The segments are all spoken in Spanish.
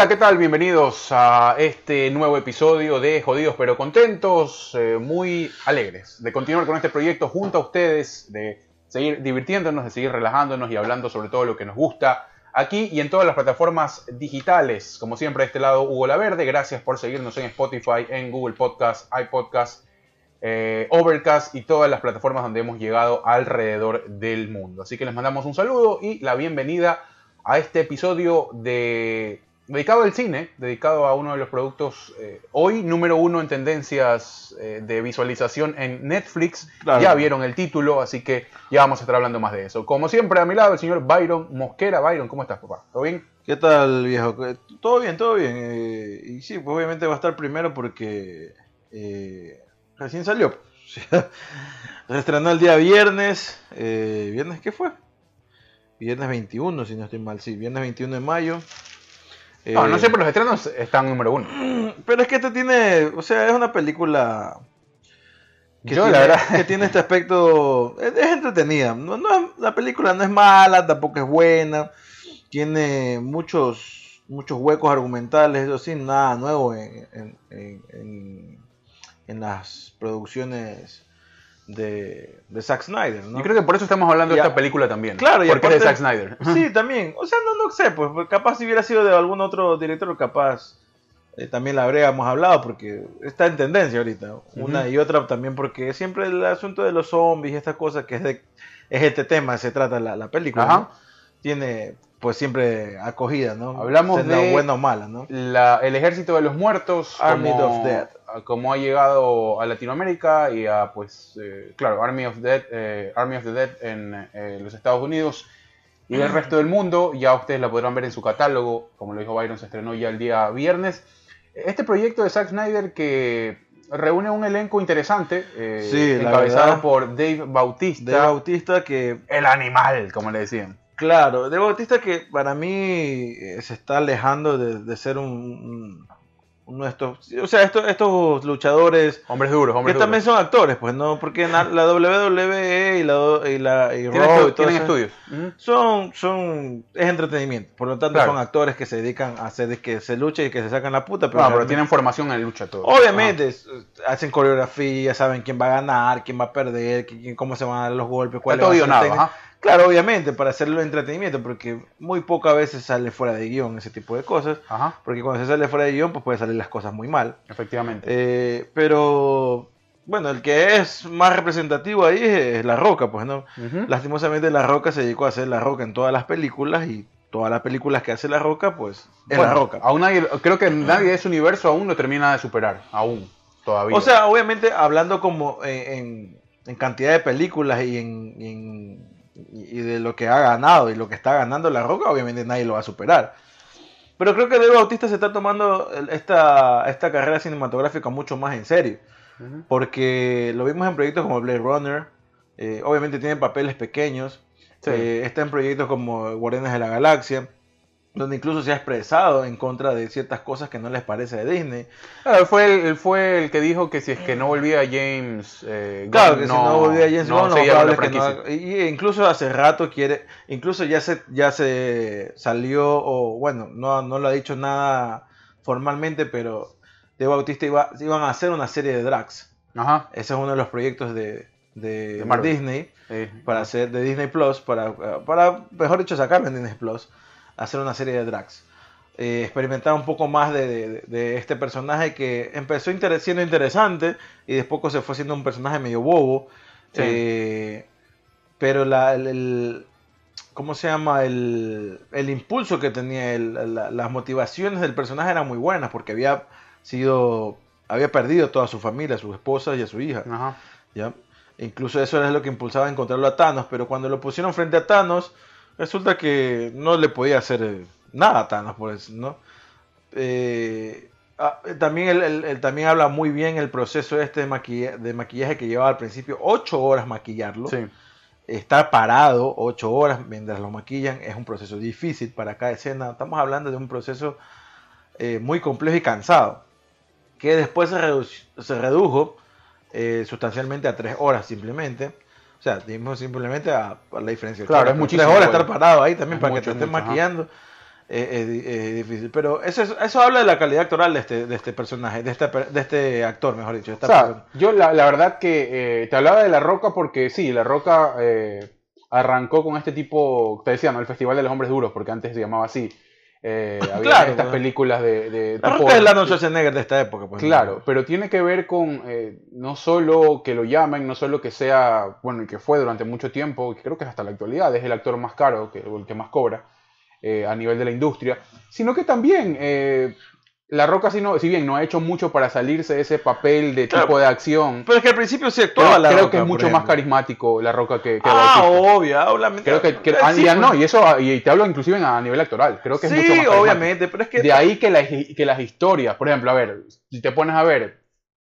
Hola, ¿qué tal? Bienvenidos a este nuevo episodio de Jodidos pero Contentos, eh, muy alegres de continuar con este proyecto junto a ustedes, de seguir divirtiéndonos, de seguir relajándonos y hablando sobre todo lo que nos gusta aquí y en todas las plataformas digitales. Como siempre, de este lado, Hugo La Verde, gracias por seguirnos en Spotify, en Google Podcast, iPodcast, eh, Overcast y todas las plataformas donde hemos llegado alrededor del mundo. Así que les mandamos un saludo y la bienvenida a este episodio de dedicado al cine, dedicado a uno de los productos eh, hoy número uno en tendencias eh, de visualización en Netflix. Ya vieron el título, así que ya vamos a estar hablando más de eso. Como siempre, a mi lado el señor Byron Mosquera. Byron, ¿cómo estás, papá? ¿Todo bien? ¿Qué tal, viejo? Todo bien, todo bien. Eh, y sí, pues obviamente va a estar primero porque recién salió. Se estrenó el día viernes. ¿Viernes qué fue? Viernes 21, si no estoy mal. Sí, viernes 21 de mayo. No, no sé, pero los estrenos están número uno. Pero es que este tiene, o sea, es una película que, Yo, tiene, la verdad... que tiene este aspecto, es, entretenida. No, no, la película no es mala, tampoco es buena. Tiene muchos, muchos huecos argumentales, eso sí, nada nuevo en, en, en, en las producciones de, de Zack Snyder. ¿no? Y creo que por eso estamos hablando de esta película también. Claro, y porque es de Zack Snyder. Sí, también. O sea, no, no sé, pues capaz si hubiera sido de algún otro director, capaz eh, también la habríamos hablado, porque está en tendencia ahorita. Una y otra también, porque siempre el asunto de los zombies y estas cosas, que es, de, es este tema, se trata la, la película, tiene pues siempre acogida, ¿no? Hablamos de buena o mala, ¿no? el ejército de los muertos, Army of Death, como ha llegado a Latinoamérica y a, pues, eh, claro, Army of, Dead, eh, Army of the Dead en eh, los Estados Unidos y el resto del mundo. Ya ustedes la podrán ver en su catálogo, como lo dijo Byron, se estrenó ya el día viernes. Este proyecto de Zack Snyder que reúne un elenco interesante, encabezado por Dave Bautista. Dave Bautista que... El animal, como le decían. Claro, Dave Bautista que para mí se está alejando de, ser un uno de estos, o sea, estos, estos luchadores hombres duros, hombres que también son actores, pues no, porque la, WWE y la y la y Raw tienen estudios, son son es entretenimiento, por lo tanto son actores que se dedican a hacer que se luche y que se sacan la puta, pero, pero tienen formación en lucha todos. Obviamente hacen coreografía, saben quién va a ganar, quién va a perder, quién, cómo se van a dar los golpes, cuál es la Claro, obviamente, para hacerlo entretenimiento, porque muy pocas veces sale fuera de guion ese tipo de cosas. Porque cuando se sale fuera de guion, pues puede salir las cosas muy mal. Efectivamente. Eh, pero, bueno, el que es más representativo ahí es La Roca, pues, ¿no? Lastimosamente La Roca se dedicó a hacer La Roca en todas las películas y todas las películas que hace La Roca, pues, es La Roca. Aún nadie, creo que nadie de ese universo aún lo termina de superar, aún, todavía. O sea, obviamente, hablando como en, cantidad de películas y en y de lo que ha ganado y lo que está ganando La Roca, obviamente nadie lo va a superar. Pero creo que Dave Bautista se está tomando esta, esta carrera cinematográfica mucho más en serio. Porque lo vimos en proyectos como Blade Runner, eh, obviamente tiene papeles pequeños, eh, está en proyectos como Guardianes de la Galaxia, donde incluso se ha expresado en contra de ciertas cosas que no les parece de Disney. Claro, fue el, fue el que dijo que si es que no volvía James eh, claro, que si no volvía James no, no, que y incluso hace rato quiere, incluso ya se, ya se salió, o bueno, no, no lo ha dicho nada formalmente, pero de Bautista iba, iban a hacer una serie de drags. Ajá. Ese es uno de los proyectos de, de, Disney, para hacer de Disney Plus, para, para, mejor dicho, sacarlo en Disney Plus hacer una serie de drags. Eh, experimentar un poco más de, este personaje que empezó siendo interesante y después se fue siendo un personaje medio bobo. Eh, pero la, el, ¿cómo se llama? El, impulso que tenía, las motivaciones del personaje eran muy buenas porque había sido, había perdido toda su familia, a su esposa y a su hija. ¿ya? Incluso eso era lo que impulsaba a encontrarlo a Thanos, pero cuando lo pusieron frente a Thanos, Resulta que no le podía hacer eh, nada a Thanos por eso, ¿no? Eh, ah, también él, también habla muy bien el proceso este de, maquillaje, de maquillaje que llevaba al principio ocho horas maquillarlo. Sí. Estar parado ocho horas mientras lo maquillan es un proceso difícil para cada escena. Estamos hablando de un proceso eh, muy complejo y cansado. Que después se, se redujo sustancialmente a tres horas simplemente. O sea, dimos simplemente a, la diferencia. Claro, es muchísimo. horas estar parado ahí también para que te estén maquillando. es, difícil. Pero eso, eso habla de la calidad actoral de este, de este personaje, de este, de este actor, mejor dicho. o sea, yo la, la, verdad que eh, te hablaba de La Roca porque sí, La Roca eh, arrancó con este tipo, te decía, ¿no? El Festival de los Hombres Duros, porque antes se llamaba así. Eh, había estas películas de... de la Roca es la Arnold Schwarzenegger de esta época. Pues, claro, pero tiene que ver con no solo que lo llamen, no solo que sea, bueno, y que fue durante mucho tiempo, que creo que hasta la actualidad es el actor más caro, que, el que más cobra, eh, a nivel de la industria, sino que también eh, La Roca, si, no, si bien no ha hecho mucho para salirse de ese papel de tipo de acción. Pero es que al principio sí actuaba creo, creo que es mucho más carismático La Roca que, que Ah, obvio, Creo que, que no, pues. y eso, y te hablo inclusive a nivel actoral. Creo que es mucho más obviamente, pero es que. De ahí que, las, que las historias, por ejemplo, a ver, si te pones a ver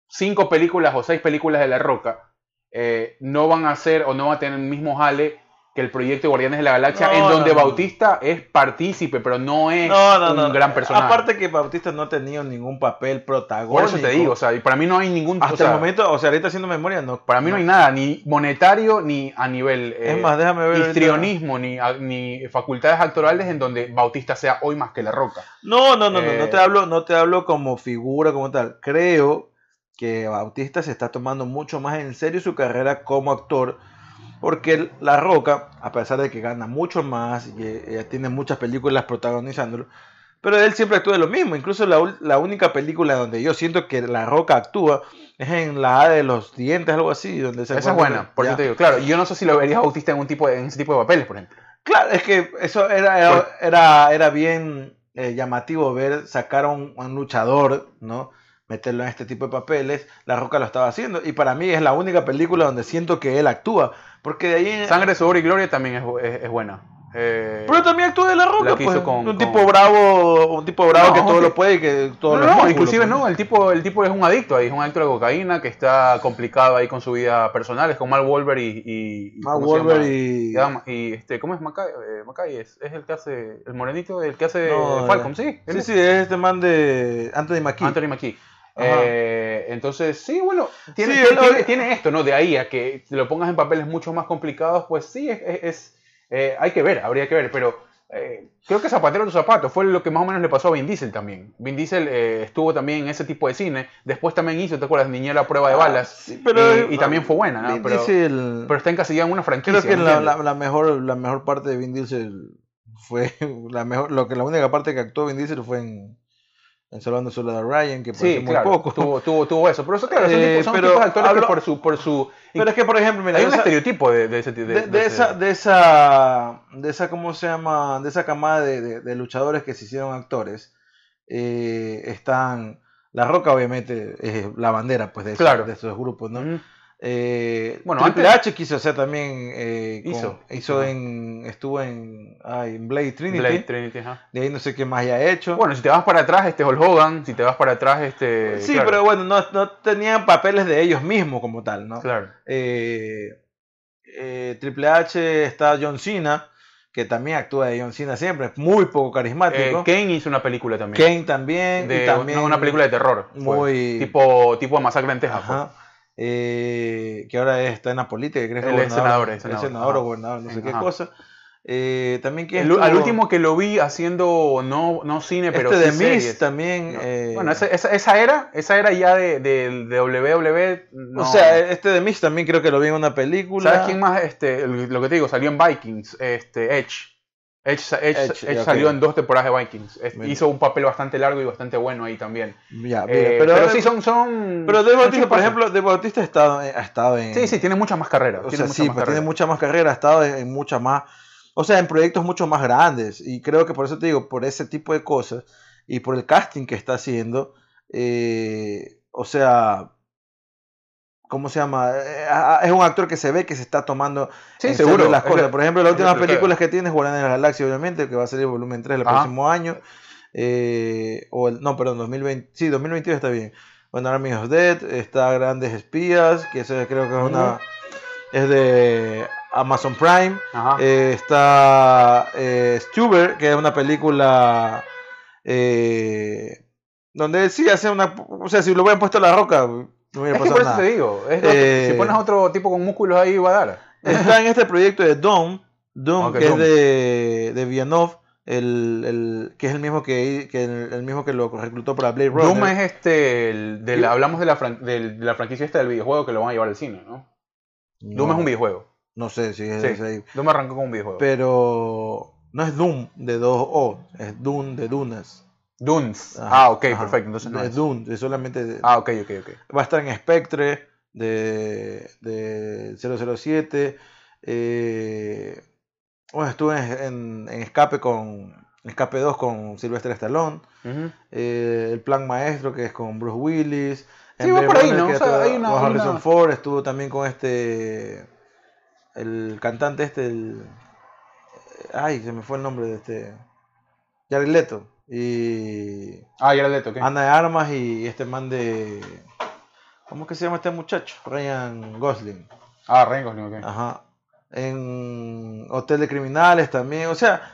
cinco películas o seis películas de La Roca, eh, no van a ser o no van a tener el mismo jale que el proyecto de Guardianes de la Galaxia, en donde Bautista es partícipe, pero no es un gran personaje. Aparte que Bautista no ha tenido ningún papel protagónico. Por eso te digo, o sea, y para mí no hay ningún... Hasta el momento, o sea, ahorita haciendo memoria, no. Para mí no, hay nada, ni monetario, ni a nivel... es más, déjame ver... Histrionismo, ni, ni facultades actorales en donde Bautista sea hoy más que La Roca. No, no, no, no, no te eh, hablo, no te hablo como figura, como tal. Creo que Bautista se está tomando mucho más en serio su carrera como actor porque La Roca, a pesar de que gana mucho más y eh, tiene muchas películas protagonizándolo, pero él siempre actúa de lo mismo. Incluso la, única película donde yo siento que La Roca actúa es en la A de los dientes, algo así. Donde Esa es buena, por eso te digo. Claro, yo no sé si lo verías Bautista en, un tipo en ese tipo de papeles, por ejemplo. Claro, es que eso era, era, era, bien eh, llamativo ver sacar a un, un luchador, ¿no? Meterlo en este tipo de papeles. La Roca lo estaba haciendo y para mí es la única película donde siento que él actúa. Porque de ahí... Sangre, Sudor y Gloria también es, buena. Eh, pero también actúa de la roca, pues. un tipo bravo, un tipo bravo que todo lo puede y que todo no, no, inclusive pues. no, el tipo, el tipo es un adicto ahí, es un adicto a la cocaína que está complicado ahí con su vida personal, es con Mal Wolver y, y Mal Wolver y... y este, ¿cómo es Macay? Eh, es, es, el que hace el morenito, el que hace Falcon, sí. Sí, sí, es este man de Anthony McKee. Anthony. Eh, entonces, sí, bueno, tiene, tiene, esto, ¿no? De ahí a que lo pongas en papeles mucho más complicados, pues sí, es, eh, hay que ver, habría que ver, pero eh, creo que Zapatero tu zapato fue lo que más o menos le pasó a Vin Diesel también. Vin Diesel estuvo también en ese tipo de cine, después también hizo, ¿te acuerdas? Niñera a prueba de ah, balas, pero, y, también fue buena, ¿no? Pero, pero, está encasillado en una franquicia. Creo que la, mejor, la mejor parte de Vin Diesel fue, la mejor, lo que la única parte que actuó Vin Diesel fue en Salvando solo de Ryan, que sí, muy poco. Tuvo, tuvo, tuvo, eso. Pero eso, claro, son, eh, tipos, de actores que por su, por su. Pero es que, por ejemplo, mira. Hay un estereotipo de, de ese de, de, de, esa, de esa. De esa, ¿cómo se llama? De esa camada de, de luchadores que se hicieron actores. Eh, están. La Roca, obviamente, es la bandera pues, de, esos, de esos grupos, ¿no? Eh, bueno, Triple H quiso hacer también. Eh, hizo. hizo en. Estuvo en. en Blade Trinity. Blade Trinity De ahí no sé qué más haya hecho. Bueno, si te vas para atrás, este Hulk Hogan. Si te vas para atrás, este. Sí, pero bueno, no, no, tenían papeles de ellos mismos como tal, ¿no? Claro. Eh, Triple H está John Cena. Que también actúa de John Cena siempre, es muy poco carismático. Kane hizo una película también. Kane también. De, y también una, película de terror. Muy. Tipo, tipo Masacre en Texas. Ajá. Eh, que ahora está en la política, creo que es senador, es senador, o gobernador, no sé qué cosa. Eh, también que al último que lo vi haciendo no, no cine, pero este de Miss también. Eh, bueno, esa, esa, era, esa era ya de, de, de WWE. O sea, este de Miss también creo que lo vi en una película. ¿Sabes quién más? Este, lo que te digo, salió en Vikings, este, Edge. Edge, salió en dos temporadas de Vikings. Hizo un papel bastante largo y bastante bueno ahí también. Eh, pero, sí, son. son pero De Bautista, por ejemplo, De Bautista ha estado, ha estado en. Sí, sí, tiene mucha más carrera. O sea, sí, pues tiene mucha más carrera, ha estado en, muchas más. O sea, en proyectos mucho más grandes. Y creo que por eso te digo, por ese tipo de cosas y por el casting que está haciendo, eh, o sea, ¿Cómo se llama? Eh, es un actor que se ve que se está tomando sí, seguro. las cosas. Por ejemplo, las últimas películas que tiene es Guardianes de la Galaxia, obviamente, que va a salir volumen 3 el próximo año. Eh, o el, no, perdón, 2020. Sí, 2022 está bien. Bueno, Army of Dead, está Grandes Espías, que eso creo que es una. Es de Amazon Prime. Eh, está eh, Stuber, que es una película. donde sí hace una. O sea, si lo hubieran puesto a la roca no es que por eso te digo, eh, si pones otro tipo con músculos ahí va a dar. Está en este proyecto de Dome, Doom, que es de, de Villeneuve, el, el, que es el mismo que, que el, mismo que lo reclutó para Blade Runner. Doom es este, hablamos de la, de la franquicia esta del videojuego que lo van a llevar al cine, ¿no? Doom es un videojuego. No sé si es sí, Doom arrancó con un videojuego. Pero no es Doom de dos O, es Doom de Dunas. Dunes. ah, ok, perfecto. Entonces no es, Doom, es solamente. ah, ok, ok, ok. Va a estar en Spectre de, de 007. Eh, bueno, estuve en, Escape con Escape 2 con Sylvester Stallone. Eh, el Plan Maestro, que es con Bruce Willis. Sí, va por ahí, ¿no? O sea, hay una, Harrison Ford estuvo también con este. El cantante este, el. Ay, se me fue el nombre de este. Jared Leto. Y. Ah, Jared Leto, ¿qué? Ana de Armas y este man de. ¿Cómo es que se llama este muchacho? Ryan Gosling. Ah, Ryan Gosling, ok. Ajá en Hotel de Criminales también, o sea,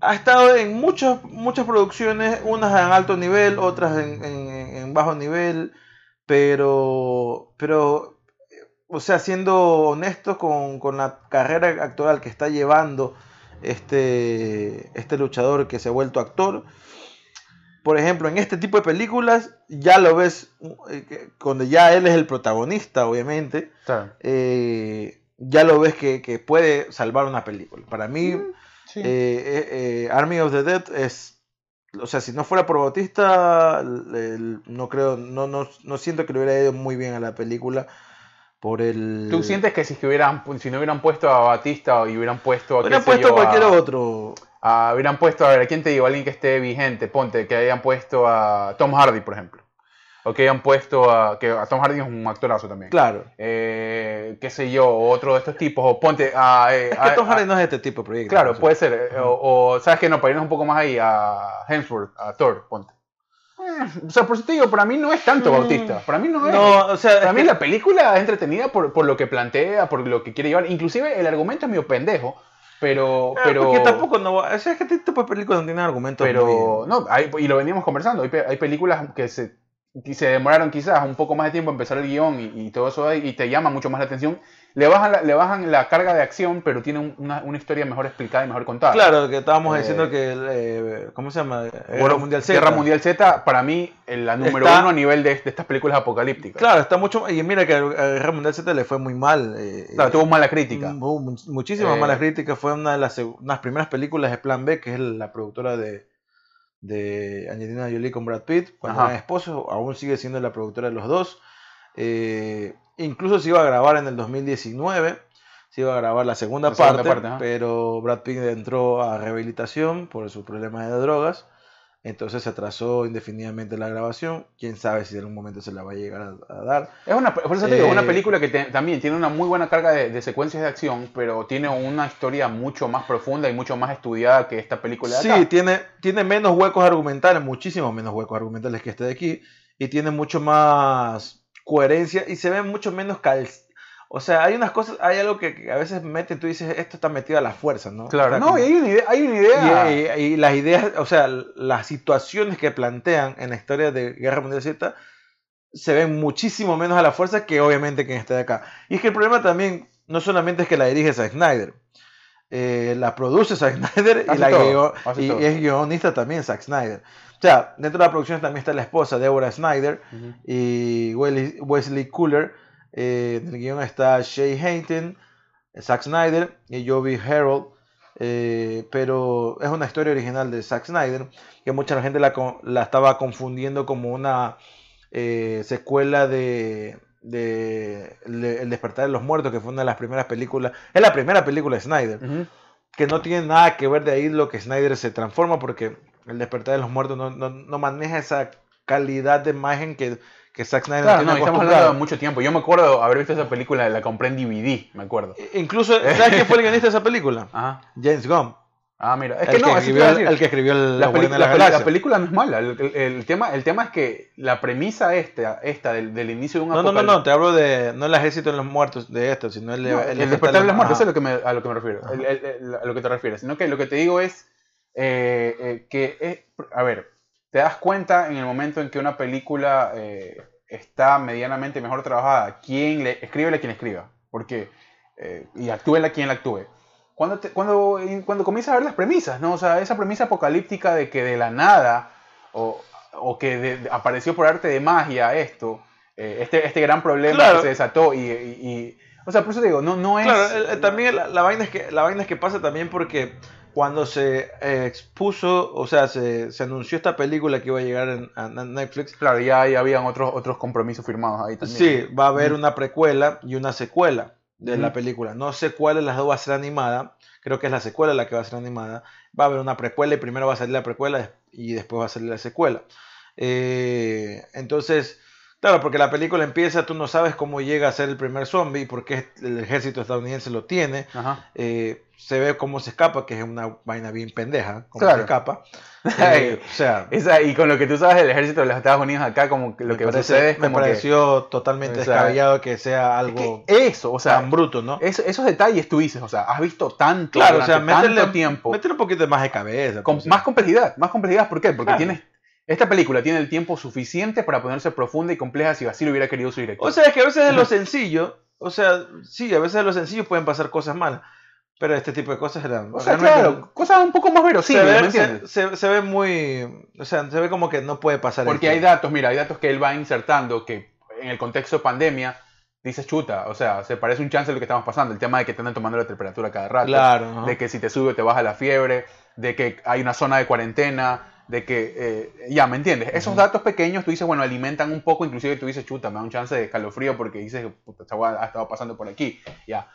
ha estado en muchas, muchas producciones, unas en alto nivel, otras en, bajo nivel, pero, pero, o sea, siendo honestos con, con, la carrera actoral que está llevando este, este luchador que se ha vuelto actor, por ejemplo, en este tipo de películas ya lo ves, eh, cuando ya él es el protagonista, obviamente, eh, ya lo ves que, puede salvar una película. Para mí, mm, eh, eh, Army of the Dead es, o sea, si no fuera por Bautista, no creo, no, no, no siento que le hubiera ido muy bien a la película por el... ¿Tú sientes que si, hubieran, si no hubieran puesto a Batista y hubieran puesto... Hubieran puesto a cualquier otro. hubieran puesto, a ver, ¿a quién te digo? Alguien que esté vigente, ponte, que hayan puesto a Tom Hardy, por ejemplo. O que hayan puesto a. que a Tom Hardy es un actorazo también. Claro. Eh, qué sé yo, otro de estos tipos. O ponte a. Eh, es que Tom Hardy no es este tipo de proyecto. Claro, puede ser. Eh, o, ¿sabes qué? No, para irnos un poco más ahí, a Hemsworth, a Thor, ponte. o sea, por eso te digo, para mí no es tanto mm. Bautista. Para mí no es. No, o sea, para mí la película es entretenida por, por, lo que plantea, por lo que quiere llevar. Inclusive el argumento es medio pendejo. Pero, pero... Porque tampoco no... O sea, es que este tipo de películas no tienen argumentos Pero, no, hay, y lo veníamos conversando. Hay, hay películas que se se demoraron quizás un poco más de tiempo en empezar el guion y, todo eso y te llama mucho más la atención, le bajan la, le bajan la carga de acción, pero tiene una, una, historia mejor explicada y mejor contada. Claro, que estábamos eh, diciendo que, eh, ¿cómo se llama? Guerra Mundial Z. Guerra Mundial Z, para mí, la número uno a nivel de, de, estas películas apocalípticas. Claro, está mucho, y mira que a Guerra Mundial Z le fue muy mal. Eh, claro, tuvo mala crítica. muchísimas malas críticas, fue una de las, unas primeras películas de Plan B, que es la productora de de Angelina Jolie con Brad Pitt, cuando eran esposos, aún sigue siendo la productora de los dos. Eh, incluso se iba a grabar en el 2019, se iba a grabar la segunda parte, pero Brad Pitt entró a rehabilitación por su problema de drogas entonces se atrasó indefinidamente la grabación. Quién sabe si en algún momento se la va a llegar a, dar. Es una, por eso te digo, una eh, película que también tiene una muy buena carga de, secuencias de acción, pero tiene una historia mucho más profunda y mucho más estudiada que esta película de Sí, tiene, tiene menos huecos argumentales, muchísimos menos huecos argumentales que este de aquí, y tiene mucho más coherencia y se ve mucho menos cal o sea, hay unas cosas, hay algo que, a veces mete, tú dices, esto está metido a la fuerza, ¿no? Claro, no, y hay una idea. Hay una idea. Y, las ideas, o sea, las situaciones que plantean en la historia de Guerra Mundial Z se ven muchísimo menos a la fuerza que obviamente quien está de acá. Y es que el problema también no solamente es que la dirige Zack Snyder, eh, la produce Zack Snyder y, la y es guionista también Zack Snyder. O sea, dentro de la producción también está la esposa Deborah Snyder y Wesley, Wesley Cooler eh, en el guion está Shay Hayton, Zack Snyder y Joby Harold. Eh, pero es una historia original de Zack Snyder que mucha gente la, estaba confundiendo como una eh, secuela de, El despertar de los muertos, que fue una de las primeras películas. Es la primera película de Snyder. Que no tiene nada que ver de ahí lo que Snyder se transforma porque El despertar de los muertos no, no maneja esa calidad de imagen que que Zack Snyder claro, no, estamos hablando de mucho tiempo. Yo me acuerdo haber visto esa película, la compré en DVD, me acuerdo. E, incluso, ¿sabes quién fue el guionista de esa película? Ajá. James Gunn. Ah, mira, es que no, escribió, el, que escribió la, la, la, la, película no es mala. El, tema, el tema es que la premisa esta, esta del, del inicio de un No, no, no, no, te hablo de no el ejército de los muertos de esto, sino el, el, despertar de los muertos, eso es lo que me, a lo que me refiero, a lo que te refieres. Sino que lo que te digo es eh, eh, que, es, a ver, te das cuenta en el momento en que una película eh, está medianamente mejor trabajada, quién le, escríbele quien escriba, porque, eh, y actúe quien la actúe. cuando, cuando, cuando comienzas a ver las premisas, ¿no? O sea, esa premisa apocalíptica de que de la nada, o, o que apareció por arte de magia esto, eh, este, este gran problema que se desató y, O sea, por eso digo, no, no es... Claro, también la, vaina es que, la vaina es que pasa también porque cuando se eh, expuso, o sea, se, se, anunció esta película que iba a llegar en, a Netflix. Claro, ya, ya habían otros, otros compromisos firmados ahí también. Sí, va a haber una precuela y una secuela de la película. No sé cuál de las dos va a ser animada. Creo que es la secuela la que va a ser animada. Va a haber una precuela y primero va a salir la precuela y después va a salir la secuela. Eh, entonces, claro, porque la película empieza, tú no sabes cómo llega a ser el primer zombie, porque el ejército estadounidense lo tiene. Eh, se ve cómo se escapa, que es una vaina bien pendeja, cómo se escapa. Eh, o sea, y con lo que tú sabes del ejército de los Estados Unidos acá, como que lo que sucede es Me pareció totalmente descabellado que sea algo eso, o sea, tan bruto, ¿no? esos detalles tú dices, o sea, has visto tanto claro, o sea, tanto tiempo. Meterle un poquito más de cabeza. Con, más complejidad, más complejidad, ¿por qué? Porque tienes esta película tiene el tiempo suficiente para ponerse profunda y compleja si así lo hubiera querido su director. O sea, es que a veces es lo sencillo, o sea, sí, a veces de lo sencillo pueden pasar cosas malas. Pero este tipo de cosas eran. O sea, claro, cosas un poco más verosímiles, se ve, Se, ve muy. O sea, se ve como que no puede pasar. Porque hay datos, mira, hay datos que él va insertando que en el contexto de pandemia dices chuta, o sea, se parece un chance de lo que estamos pasando. El tema de que te andan tomando la temperatura cada rato. Claro. De que si te sube te baja la fiebre. De que hay una zona de cuarentena de que, eh, ya, ¿me entiendes? Esos datos pequeños, tú dices, bueno, alimentan un poco, inclusive tú dices, chuta, me da un chance de escalofrío porque dices, puta, esta ha estado pasando por aquí, ya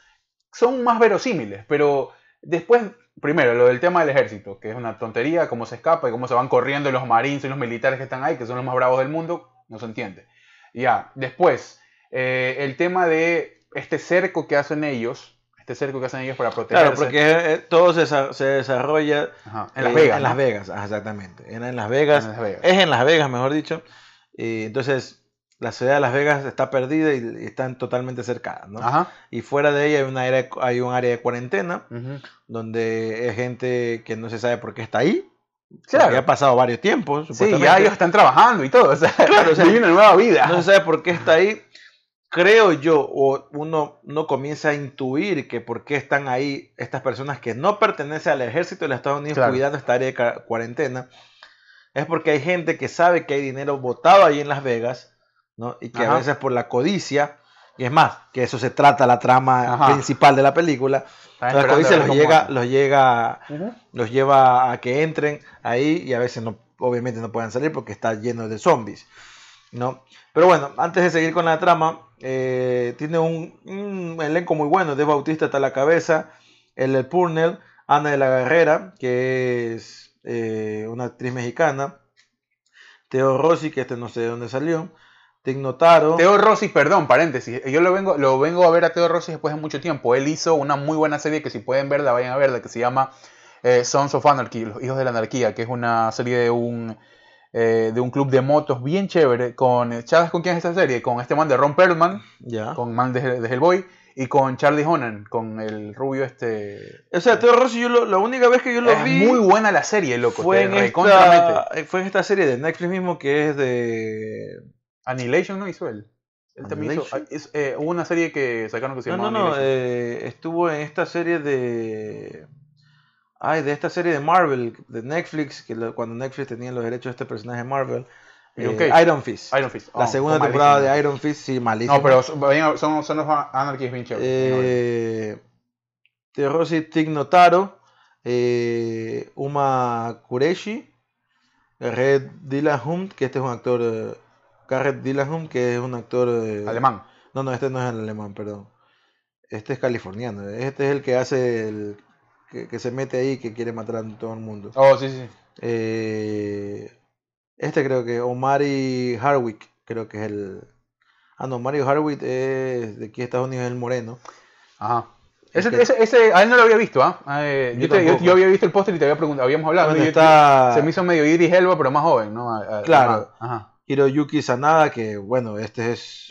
son más verosímiles, pero después, primero, lo del tema del ejército, que es una tontería, cómo se escapa y cómo se van corriendo los marines y los militares que están ahí, que son los más bravos del mundo, no se entiende. Ya, después, eh, el tema de este cerco que hacen ellos, cerco que hacen ellos para protegerse. Claro, porque eh, todo se, se desarrolla en Las Vegas. En Las Vegas, exactamente. En, Las Vegas, Es en Las Vegas, mejor dicho. Y entonces, la ciudad de Las Vegas está perdida y, están totalmente cercadas, ¿no? Y fuera de ella hay, una área, hay un área de cuarentena donde hay gente que no se sabe por qué está ahí. Claro. Que ha pasado varios tiempos. Sí, ya ellos están trabajando y todo. O sea, claro, o sea, una nueva vida. No se sabe por qué está ahí. Creo yo, o uno no comienza a intuir que por qué están ahí estas personas que no pertenecen al ejército de los Estados Unidos cuidando esta área de cuarentena. Es porque hay gente que sabe que hay dinero botado ahí en Las Vegas ¿no? Y que a veces por la codicia, y es más, que eso se trata la trama principal de la película, la codicia los llega, los llega, los lleva a que entren ahí y a veces no, obviamente no puedan salir porque está lleno de zombies, ¿no? Pero bueno, antes de seguir con la trama, eh, tiene un, elenco muy bueno, de Bautista está la cabeza, el Purnell, Ana de la Guerrera, que es eh, una actriz mexicana, Teo Rossi, que este no sé de dónde salió, Tignotaro. Teo Rossi, perdón, paréntesis. Yo lo vengo, lo vengo a ver a Teo Rossi después de mucho tiempo. Él hizo una muy buena serie que si pueden verla, vayan a verla, que se llama eh, Sons of Anarchy, Los Hijos de la Anarquía, que es una serie de un, eh, de un club de motos bien chévere. Con, ¿Sabes con quién es esta serie? Con este man de Ron Perlman, ya. con man de, Hellboy, y con Charlie Honan, con el rubio este... O sea, Teo Rossi, yo la única vez que yo lo es vi... muy buena la serie, loco. Fue en, esta, fue en esta serie de Netflix mismo que es de Annihilation no hizo él. Él también hizo. Ah, eh, hubo una serie que sacaron que se llama. No, no, no. Eh, estuvo en esta serie de. Ay, de esta serie de Marvel, de Netflix, que cuando Netflix tenía los derechos de este personaje Marvel. Eh, Iron Fist. Iron Fist. la oh, segunda temporada de Iron Fist, sí, malísimo. No, pero son, son, los Anarchy bien chéveres. Eh, Terosi Tignotaro, eh, Uma Kureshi, Red Dillahum, que este es un actor Garrett Dillahunt, que es un actor alemán. No, no, este no es el alemán, perdón. Este es californiano. Este es el que hace el que, se mete ahí que quiere matar a todo el mundo. Oh, sí, sí. Eh, este creo que Omari Harwick, creo que es el Ah, no, Mario Harwick es de aquí de Estados Unidos, es el moreno. Ajá. Ese, ese, a él no lo había visto, ¿ah? ¿eh? yo, yo, había visto el póster y te había preguntado, habíamos hablado. se me hizo medio Idris Elba, pero más joven, ¿no? Claro. Ajá. Hiroyuki Sanada, que bueno, este es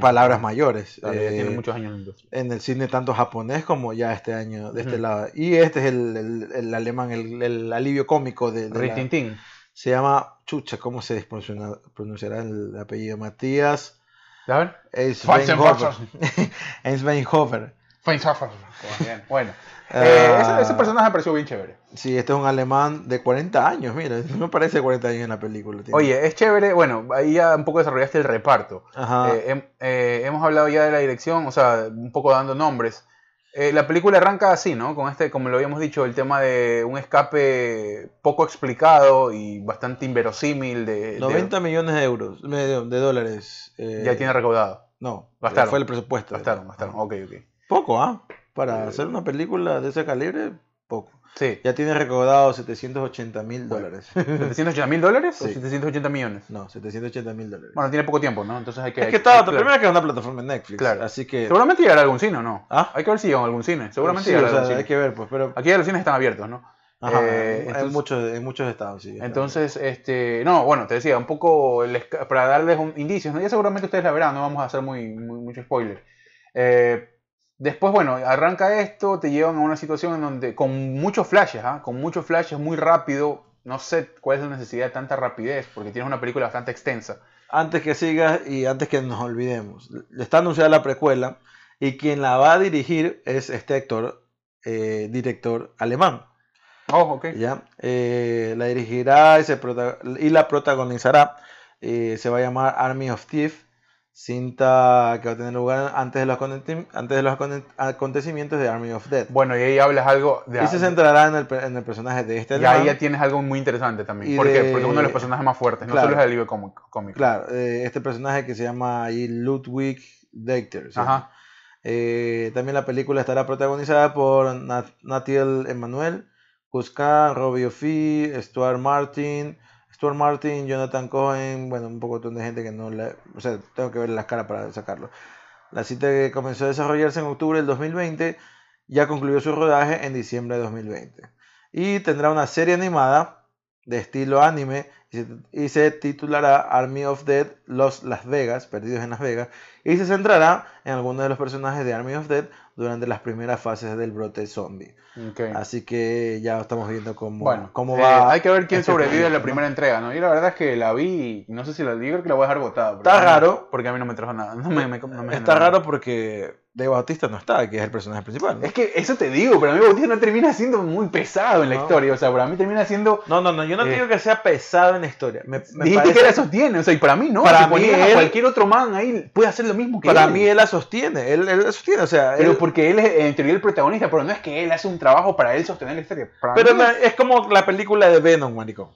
palabras mayores. tiene eh, muchos años en el cine tanto japonés como ya este año de este lado. Y este es el, el, alemán, el, alivio cómico de... de se llama, chucha, ¿cómo se pronunciará el apellido? Matías ¿A ver? Einsweinhofer. Bueno, Eh, ese, personaje me pareció bien chévere. Sí, este es un alemán de 40 años, mira, no me parece 40 años en la película. Oye, es chévere, bueno, ahí ya un poco desarrollaste el reparto. Eh, eh, hemos hablado ya de la dirección, o sea, un poco dando nombres. la película arranca así, ¿no? Con este, como lo habíamos dicho, el tema de un escape poco explicado y bastante inverosímil de... 90 millones de euros, de, dólares. ya tiene recaudado. No, gastaron. fue el presupuesto. Gastaron, gastaron, ok, ok. Poco, ¿ah? Para hacer una película de ese calibre, poco. Sí. Ya tiene recaudado 780 mil dólares. ¿780 mil dólares o 780 millones? No, 780 mil dólares. Bueno, tiene poco tiempo, ¿no? Entonces hay que... Es que está, primero que es una plataforma en Netflix. Claro. Así que... Seguramente llegará a algún cine, ¿o no? ¿Ah? Hay que ver si llega a algún cine. Seguramente sí, llegará a algún cine. hay que ver, pues, pero... Aquí los cines están abiertos, ¿no? Ajá, eh, en, muchos, en muchos estados, sí. Entonces, este, no, bueno, te decía, un poco para darles un, indicios, ¿no? ya seguramente ustedes la verán, no vamos a hacer muy, muy mucho spoiler. Eh, Después, bueno, arranca esto, te llevan a una situación en donde, con muchos flashes, ¿ah? con muchos flashes, muy rápido, no sé cuál es la necesidad de tanta rapidez, porque tienes una película bastante extensa. Antes que sigas y antes que nos olvidemos, está anunciada la precuela y quien la va a dirigir es este actor, eh, director alemán. Oh, ok. ¿Ya? Eh, la dirigirá y, se y la protagonizará. Eh, se va a llamar Army of Thieves cinta que va a tener lugar antes de los, antes de los acontecimientos de Army of Dead. Bueno, y ahí hablas algo de... Y se centrará en el, en el personaje de este Y ahí ya tienes algo muy interesante también. ¿Por qué? Porque es uno de los personajes más fuertes, no solo es el libro cómico. Claro, eh, este personaje que se llama ahí Ludwig Dexter. Ajá. Eh, también la película estará protagonizada por Natiel Emanuel, Cuscan, Robbie O'Fee, Stuart Martin, Stuart Martin, Jonathan Cohen, bueno, un poco de gente que no le... O sea, tengo que ver las caras para sacarlo. La cita que comenzó a desarrollarse en octubre del 2020 ya concluyó su rodaje en diciembre de 2020. Y tendrá una serie animada de estilo anime y se, titulará Army of Dead Los Las Vegas, Perdidos en Las Vegas, y se centrará en algunos de los personajes de Army of Dead durante las primeras fases del brote zombie. Así que ya estamos viendo cómo, bueno, cómo eh, va. Hay que ver quién sobrevive a la primera entrega, ¿no? Y la verdad es que la vi, no sé si la digo que la voy a dejar botada. Está raro. Porque a mí no me trajo nada. está raro porque Dave Bautista no está, que es el personaje principal. Es que eso te digo, pero a mí Bautista no termina siendo muy pesado en la historia. O sea, para mí termina siendo. No, no, no, yo no eh, digo que sea pesado en la historia. Me, dijiste que la sostiene, o sea, y para mí no. Para mí, cualquier otro man ahí puede hacer lo mismo que para él. Para mí él la sostiene, él, él la sostiene, o sea. Pero porque él es en teoría el protagonista, pero no es que él hace un trabajo para él sostener la historia. pero es como la película de Venom, marico.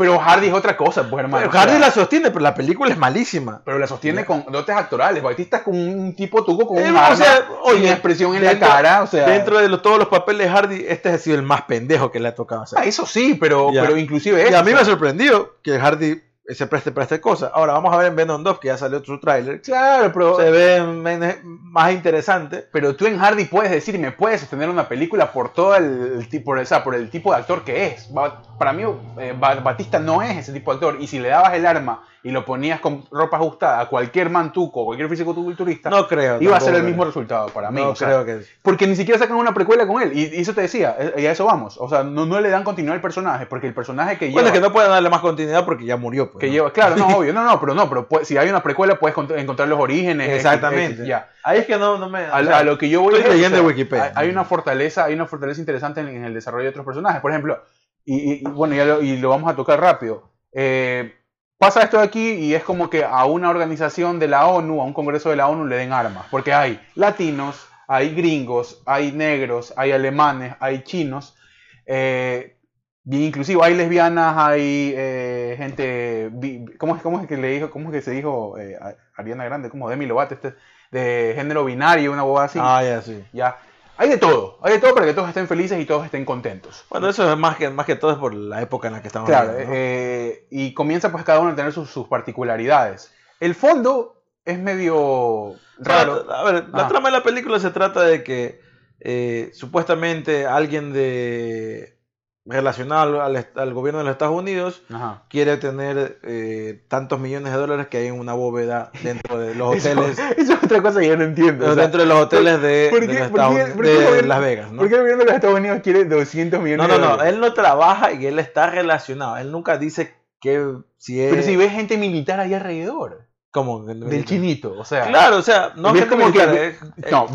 Pero Hardy es otra cosa, pues hermano. Hardy la sostiene, pero la película es malísima. Pero la sostiene con dotes actorales. Batista es con un tipo tuvo con un arma, oye, expresión en la cara. O sea, dentro de todos los papeles de Hardy, este ha sido el más pendejo que le ha tocado hacer. Ah, eso sí, pero, pero inclusive Y a mí me sorprendió que Hardy se preste para esta cosa. Ahora vamos a ver en Venom 2 que ya salió otro tráiler. Claro, pero se ve más interesante. Pero tú en Hardy puedes decir me puedes sostener una película por todo el, tipo, o sea, por el tipo de actor que es. Para mí eh, Batista no es ese tipo de actor y si le dabas el arma y lo ponías con ropa ajustada a cualquier mantuco, cualquier físico culturista, no creo, iba a ser el mismo resultado para mí. No creo que Porque ni siquiera sacan una precuela con él. Y, eso te decía, eh, y a eso vamos. O sea, no, no le dan continuidad al personaje, porque el personaje que lleva. Bueno, es que no pueden darle más continuidad porque ya murió. Pues, que lleva, claro, no, obvio. No, no, pero no, pero si hay una precuela puedes encontrar los orígenes. Exactamente. ya. Ahí es que no, no me. A, lo que yo voy estoy leyendo Wikipedia. Hay, una fortaleza, hay una fortaleza interesante en, el desarrollo de otros personajes. Por ejemplo, y, bueno, ya lo, y lo vamos a tocar rápido. Eh, pasa esto de aquí y es como que a una organización de la ONU, a un congreso de la ONU le den armas, porque hay latinos, hay gringos, hay negros, hay alemanes, hay chinos, eh, bien inclusive, hay lesbianas, hay eh, gente, ¿cómo es, ¿cómo es que le dijo, cómo es que se dijo eh, Ariana Grande, como Demi Lovato, este, de género binario, una boda así? Ah, ya, sí. Ya. Hay de todo, hay de todo para que todos estén felices y todos estén contentos. Bueno, eso es más que, más que todo es por la época en la que estamos Claro, eh, y comienza pues cada uno a tener sus, particularidades. El fondo es medio raro. A ver, la trama de la película se trata de que eh, supuestamente alguien de relacionado al, gobierno de los Estados Unidos, quiere tener eh, tantos millones de dólares que hay en una bóveda dentro de los hoteles. Eso, es otra cosa que yo no entiendo. dentro de los hoteles de, Las Vegas. ¿Por qué el gobierno de los Estados Unidos quiere 200 millones de dólares? No, no, no. Él no trabaja y él está relacionado. Él nunca dice que si es... Pero si ves gente militar ahí alrededor. Como del chinito, o sea. Claro, o sea, no es como que. no,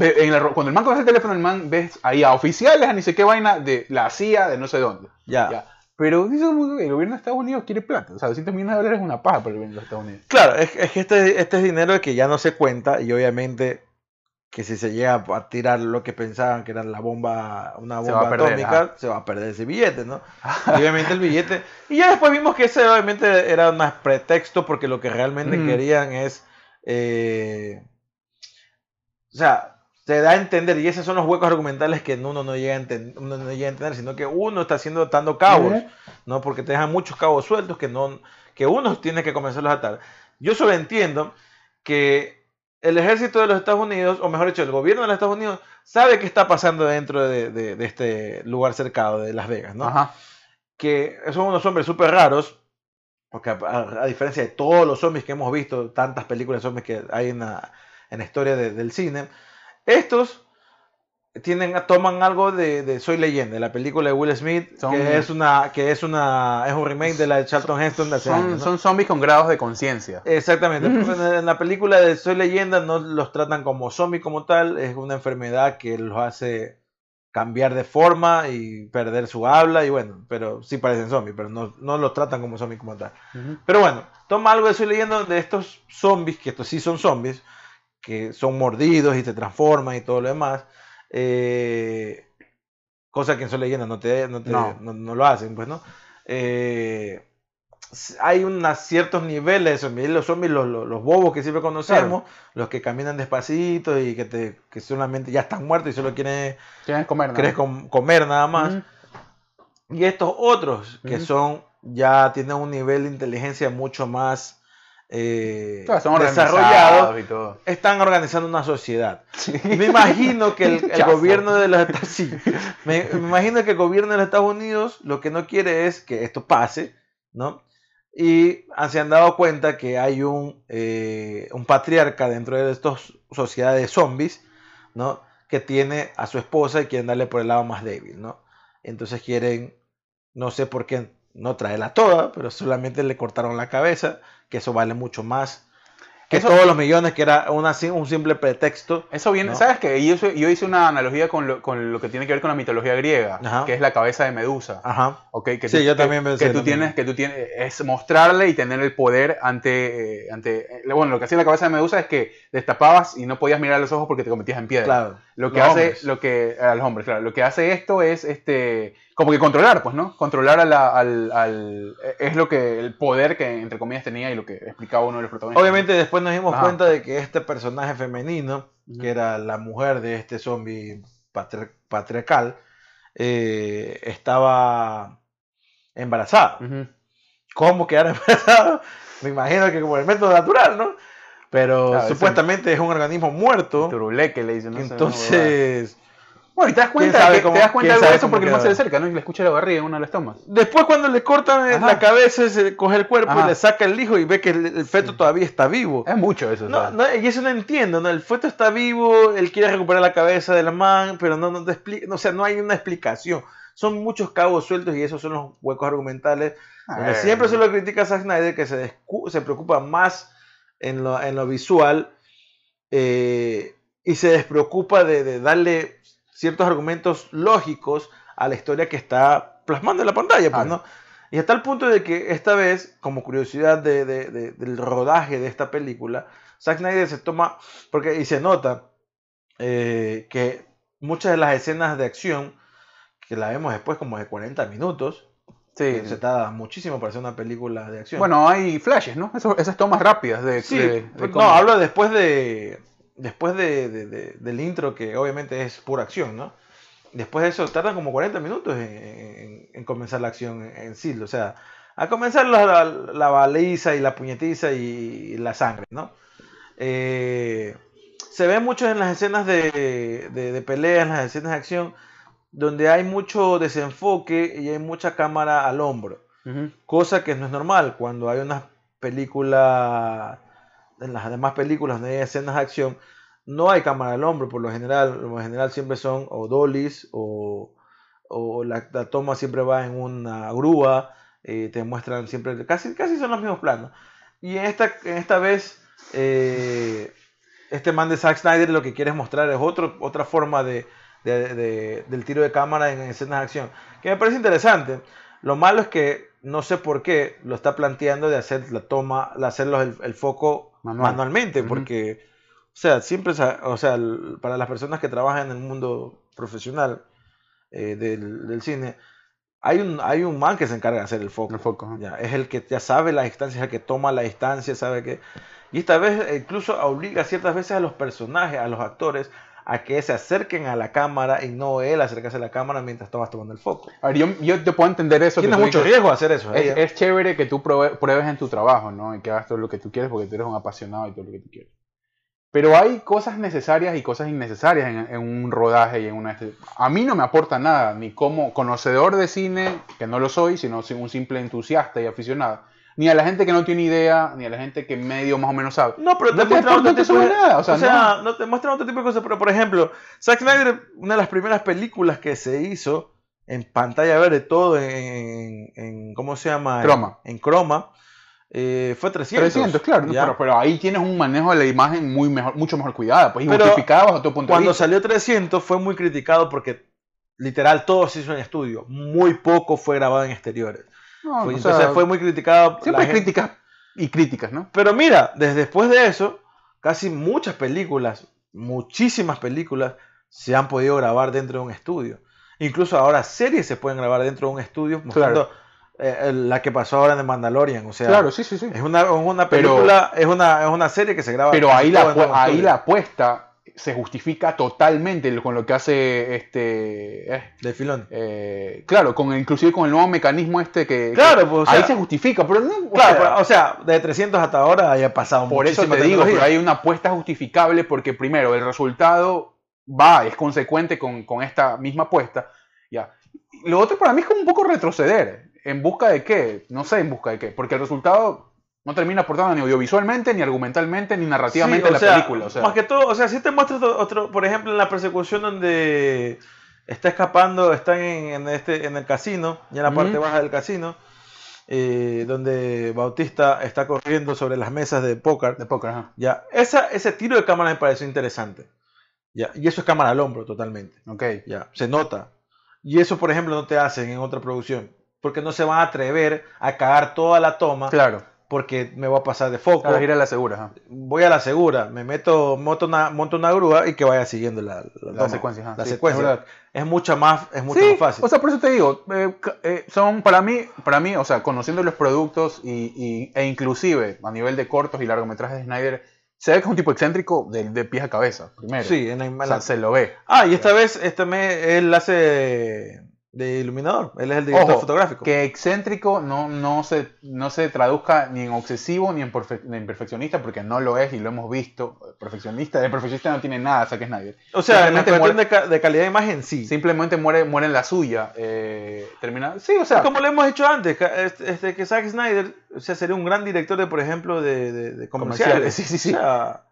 cuando el man coge el teléfono, el man ves ahí a oficiales, a ni sé qué vaina de la CIA, de no sé dónde. Ya. Pero dice el gobierno de Estados Unidos quiere plata. O sea, 200 millones de dólares es una paja para el gobierno de Estados Unidos. Claro, es, que este, este es dinero que ya no se cuenta y obviamente que si se llega a tirar lo que pensaban que era la bomba, una bomba atómica, se va a perder ese billete, ¿no? obviamente el billete. Y ya después vimos que ese obviamente era un pretexto porque lo que realmente querían es. Eh, o sea, se da a entender, y esos son los huecos argumentales que uno no llega a, entender, uno no llega a entender sino que uno está haciendo dando cabos, ¿no? Porque te dejan muchos cabos sueltos que, no, que uno tiene que comenzarlos a atar. Yo solo entiendo que el ejército de los Estados Unidos, o mejor dicho, el gobierno de los Estados Unidos, sabe qué está pasando dentro de, este lugar cercado de Las Vegas, ¿no? Ajá. Que son unos hombres súper raros, porque a, diferencia de todos los zombies que hemos visto, tantas películas de zombies que hay en la, en la historia del cine, estos tienen, toman algo de, Soy Leyenda, la película de Will Smith, que es una, que es una, es un remake de la de Charlton Heston de hace son, son zombies con grados de conciencia. Exactamente. en la película de Soy Leyenda no los tratan como zombies como tal, es una enfermedad que los hace cambiar de forma y perder su habla y bueno, pero sí parecen zombies, pero no, no los tratan como zombies como tal. Pero bueno, toma algo de Soy Leyenda de estos zombies, que estos sí son zombies, que son mordidos y se transforman y todo lo demás eh, cosa que en su leyenda no, te, no, no. lo hacen, pues, ¿no? Eh, hay unos ciertos niveles de zombies. Los zombies, los, los, bobos que siempre conocemos, los que caminan despacito y que, te, que solamente ya están muertos y solo quieren, comer, nada. comer nada más. Y estos otros, que son ya tienen un nivel de inteligencia mucho más eh, desarrollados están organizando una sociedad. Me imagino que el, gobierno de los me, imagino que el gobierno de los Estados Unidos lo que no quiere es que esto pase, ¿no? Y se han dado cuenta que hay un, eh, un patriarca dentro de estas sociedades zombies, ¿no? Que tiene a su esposa y quieren darle por el lado más débil, ¿no? Entonces quieren, no sé por qué no traerla toda, pero solamente le cortaron la cabeza que eso vale mucho más que todos los millones, que era una, un simple pretexto. Eso viene, ¿sabes qué? Yo, yo, hice una analogía con lo, con lo, que tiene que ver con la mitología griega, que es la cabeza de Medusa. Ajá. Okay, que sí, yo también que, tú tienes, que tú tienes, es mostrarle y tener el poder ante, ante, eh, bueno, lo que hacía la cabeza de Medusa es que destapabas y no podías mirar a los ojos porque te convertías en piedra. Claro. Lo que hace, lo que, a los hombres, claro, lo que hace esto es, este, como que controlar, pues, ¿no? Controlar al, al, Es lo que. El poder que, entre comillas, tenía y lo que explicaba uno de los protagonistas. Obviamente, después nos dimos cuenta de que este personaje femenino, que era la mujer de este zombie patriarcal, eh, estaba embarazada. ¿Cómo quedar embarazada? Me imagino que como el método natural, ¿no? Pero supuestamente es un organismo muerto. Turuleque le dicen. Entonces. Bueno, y te das cuenta, que, te das cuenta de eso porque no se le acerca, ¿no? Y le escucha la barriga en uno de los tomas. Después cuando le cortan la cabeza, se coge el cuerpo y le saca el hijo y ve que el, feto todavía está vivo. Es mucho eso. No, no, y eso no entiendo, ¿no? El feto está vivo, él quiere recuperar la cabeza de la man, pero no, no te explica, o sea, no hay una explicación. Son muchos cabos sueltos y esos son los huecos argumentales. Siempre se lo critica a Zack Snyder que se, se preocupa más en lo, en lo visual eh, y se despreocupa de, de darle ciertos argumentos lógicos a la historia que está plasmando en la pantalla, pues, ¿no? Y hasta el punto de que esta vez, como curiosidad de, del rodaje de esta película, Zack Snyder se toma, porque y se nota eh, que muchas de las escenas de acción, que la vemos después como de 40 minutos, Sí. Se está muchísimo para hacer una película de acción. Bueno, hay flashes, ¿no? esas tomas rápidas de... Sí, no, hablo después de, después de, del intro, que obviamente es pura acción, ¿no? Después de eso, tardan como 40 minutos en, comenzar la acción en, sí. O sea, a comenzar la, la, baliza y la puñetiza y, la sangre, ¿no? Eh, se ve mucho en las escenas de, de, pelea, en las escenas de acción, donde hay mucho desenfoque y hay mucha cámara al hombro. Cosa que no es normal cuando hay una película en las demás películas donde hay escenas de acción, no hay cámara al hombro, por lo general, por lo general siempre son o dollies o, o la, toma siempre va en una grúa, eh, te muestran siempre, casi, casi son los mismos planos. Y en esta, en esta vez eh, este man de Zack Snyder lo que quiere mostrar es otro, otra forma de, del tiro de cámara en escenas de acción, que me parece interesante. Lo malo es que no sé por qué lo está planteando de hacer la toma, de hacerlo el, foco manualmente, porque, o sea, siempre, o sea, para las personas que trabajan en el mundo profesional eh, del, cine, hay un, hay un man que se encarga de hacer el foco. foco ya, es el que ya sabe la distancia, es el que toma la distancia, sabe que... Y esta vez incluso obliga ciertas veces a los personajes, a los actores, a que se acerquen a la cámara y no él acercarse a la cámara mientras estabas tomando el foco. A ver, yo, yo te puedo entender eso. Tiene mucho riesgo hacer eso. Es, es, chévere que tú pruebes en tu trabajo, ¿no? Y que hagas todo lo que tú quieres porque tú eres un apasionado y todo lo que tú quieres. Pero hay cosas necesarias y cosas innecesarias en, un rodaje y en una... A mí no me aporta nada, ni como conocedor de cine, que no lo soy, sino un simple entusiasta y aficionado ni a la gente que no tiene idea, ni a la gente que medio más o menos sabe. No, pero te, muestran otro tipo de nada. O sea, no. te muestran otro tipo de cosas. Pero, por ejemplo, Zack Snyder, una de las primeras películas que se hizo en pantalla verde, todo en, en ¿cómo se llama? Croma. En, croma. Eh, fue 300. 300, claro. Pero, ahí tienes un manejo de la imagen muy mejor, mucho mejor cuidada. Pues, y bajo tu punto Cuando salió 300 fue muy criticado porque literal todo se hizo en estudio. Muy poco fue grabado en exteriores entonces fue muy criticado. Siempre críticas y críticas, ¿no? Pero mira, desde después de eso, casi muchas películas, muchísimas películas, se han podido grabar dentro de un estudio. Incluso ahora series se pueden grabar dentro de un estudio, mostrando eh, la que pasó ahora en Mandalorian. O sea, claro, sí, sí, sí. Es una, una película, es, una, es una serie que se graba. Pero ahí la, ahí la apuesta se justifica totalmente con lo que hace este eh, de filón eh, claro con inclusive con el nuevo mecanismo este que claro pues, ahí se justifica pero no claro o sea, de 300 hasta ahora haya pasado por eso te digo pero hay una apuesta justificable porque primero el resultado va es consecuente con, con esta misma apuesta ya. Lo otro para mí es como un poco retroceder en busca de qué no sé en busca de qué porque el resultado no termina aportando ni audiovisualmente, ni argumentalmente, ni narrativamente en la película. Más que todo, o sea, si te muestras otro, por ejemplo, en la persecución donde está escapando, están en, este, en el casino, ya en la parte baja del casino, eh, donde Bautista está corriendo sobre las mesas de póker. De póker, Ya, esa, ese tiro de cámara me pareció interesante. Ya, y eso es cámara al hombro totalmente. Ok. Ya, se nota. Y eso, por ejemplo, no te hacen en otra producción. Porque no se van a atrever a cagar toda la toma. Claro porque me voy a pasar de foco. a ir a la segura. Voy a la segura, me meto, monto una, monto una grúa y que vaya siguiendo la, la, secuencia. La secuencia. Es, mucho más, es mucho más fácil. O sea, por eso te digo, eh, eh, son para mí, para mí, o sea, conociendo los productos y, e inclusive a nivel de cortos y largometrajes de Snyder, se ve que es un tipo excéntrico de, de pies a cabeza, primero. Sí, en la, se lo ve. Ah, y esta vez, este mes, él hace de iluminador. Él es el director fotográfico. Que excéntrico no, no, se, no se traduzca ni en obsesivo ni en, perfeccionista, porque no lo es y lo hemos visto. Perfeccionista, el perfeccionista no tiene nada, Zack Snyder. O sea, en cuestión de, calidad de imagen, sí. Simplemente muere, muere en la suya. Eh, termina. Sí, o sea. Como lo hemos dicho antes, este, este, que Zack Snyder o sea, sería un gran director de, por ejemplo, de, de, comerciales. Sí, sí, sí. claro.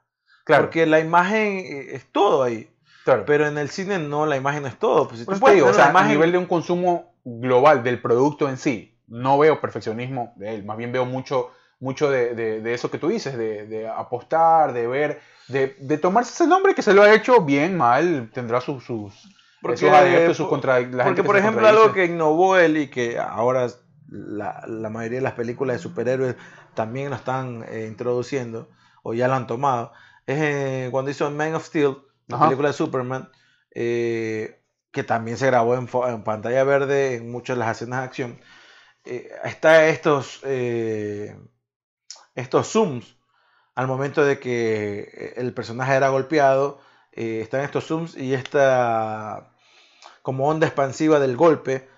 Porque la imagen es todo ahí. Pero en el cine no, la imagen no es todo. Pues, digo, o sea, a nivel de un consumo global del producto en sí, no veo perfeccionismo de él, más bien veo mucho, mucho de, de, eso que tú dices, de, de apostar, de ver, de, de, tomarse ese nombre que se lo ha hecho bien, mal, tendrá sus... sus porque, adeptos, sus contra, porque por ejemplo, algo que innovó él y que ahora la, la, mayoría de las películas de superhéroes también lo están eh, introduciendo, o ya lo han tomado, es eh, cuando hizo Man of Steel, la película de Superman, eh, que también se grabó en, pantalla verde en muchas de las escenas de acción. Eh, está estos, eh, estos zooms al momento de que el personaje era golpeado, están estos zooms y esta como onda expansiva del golpe.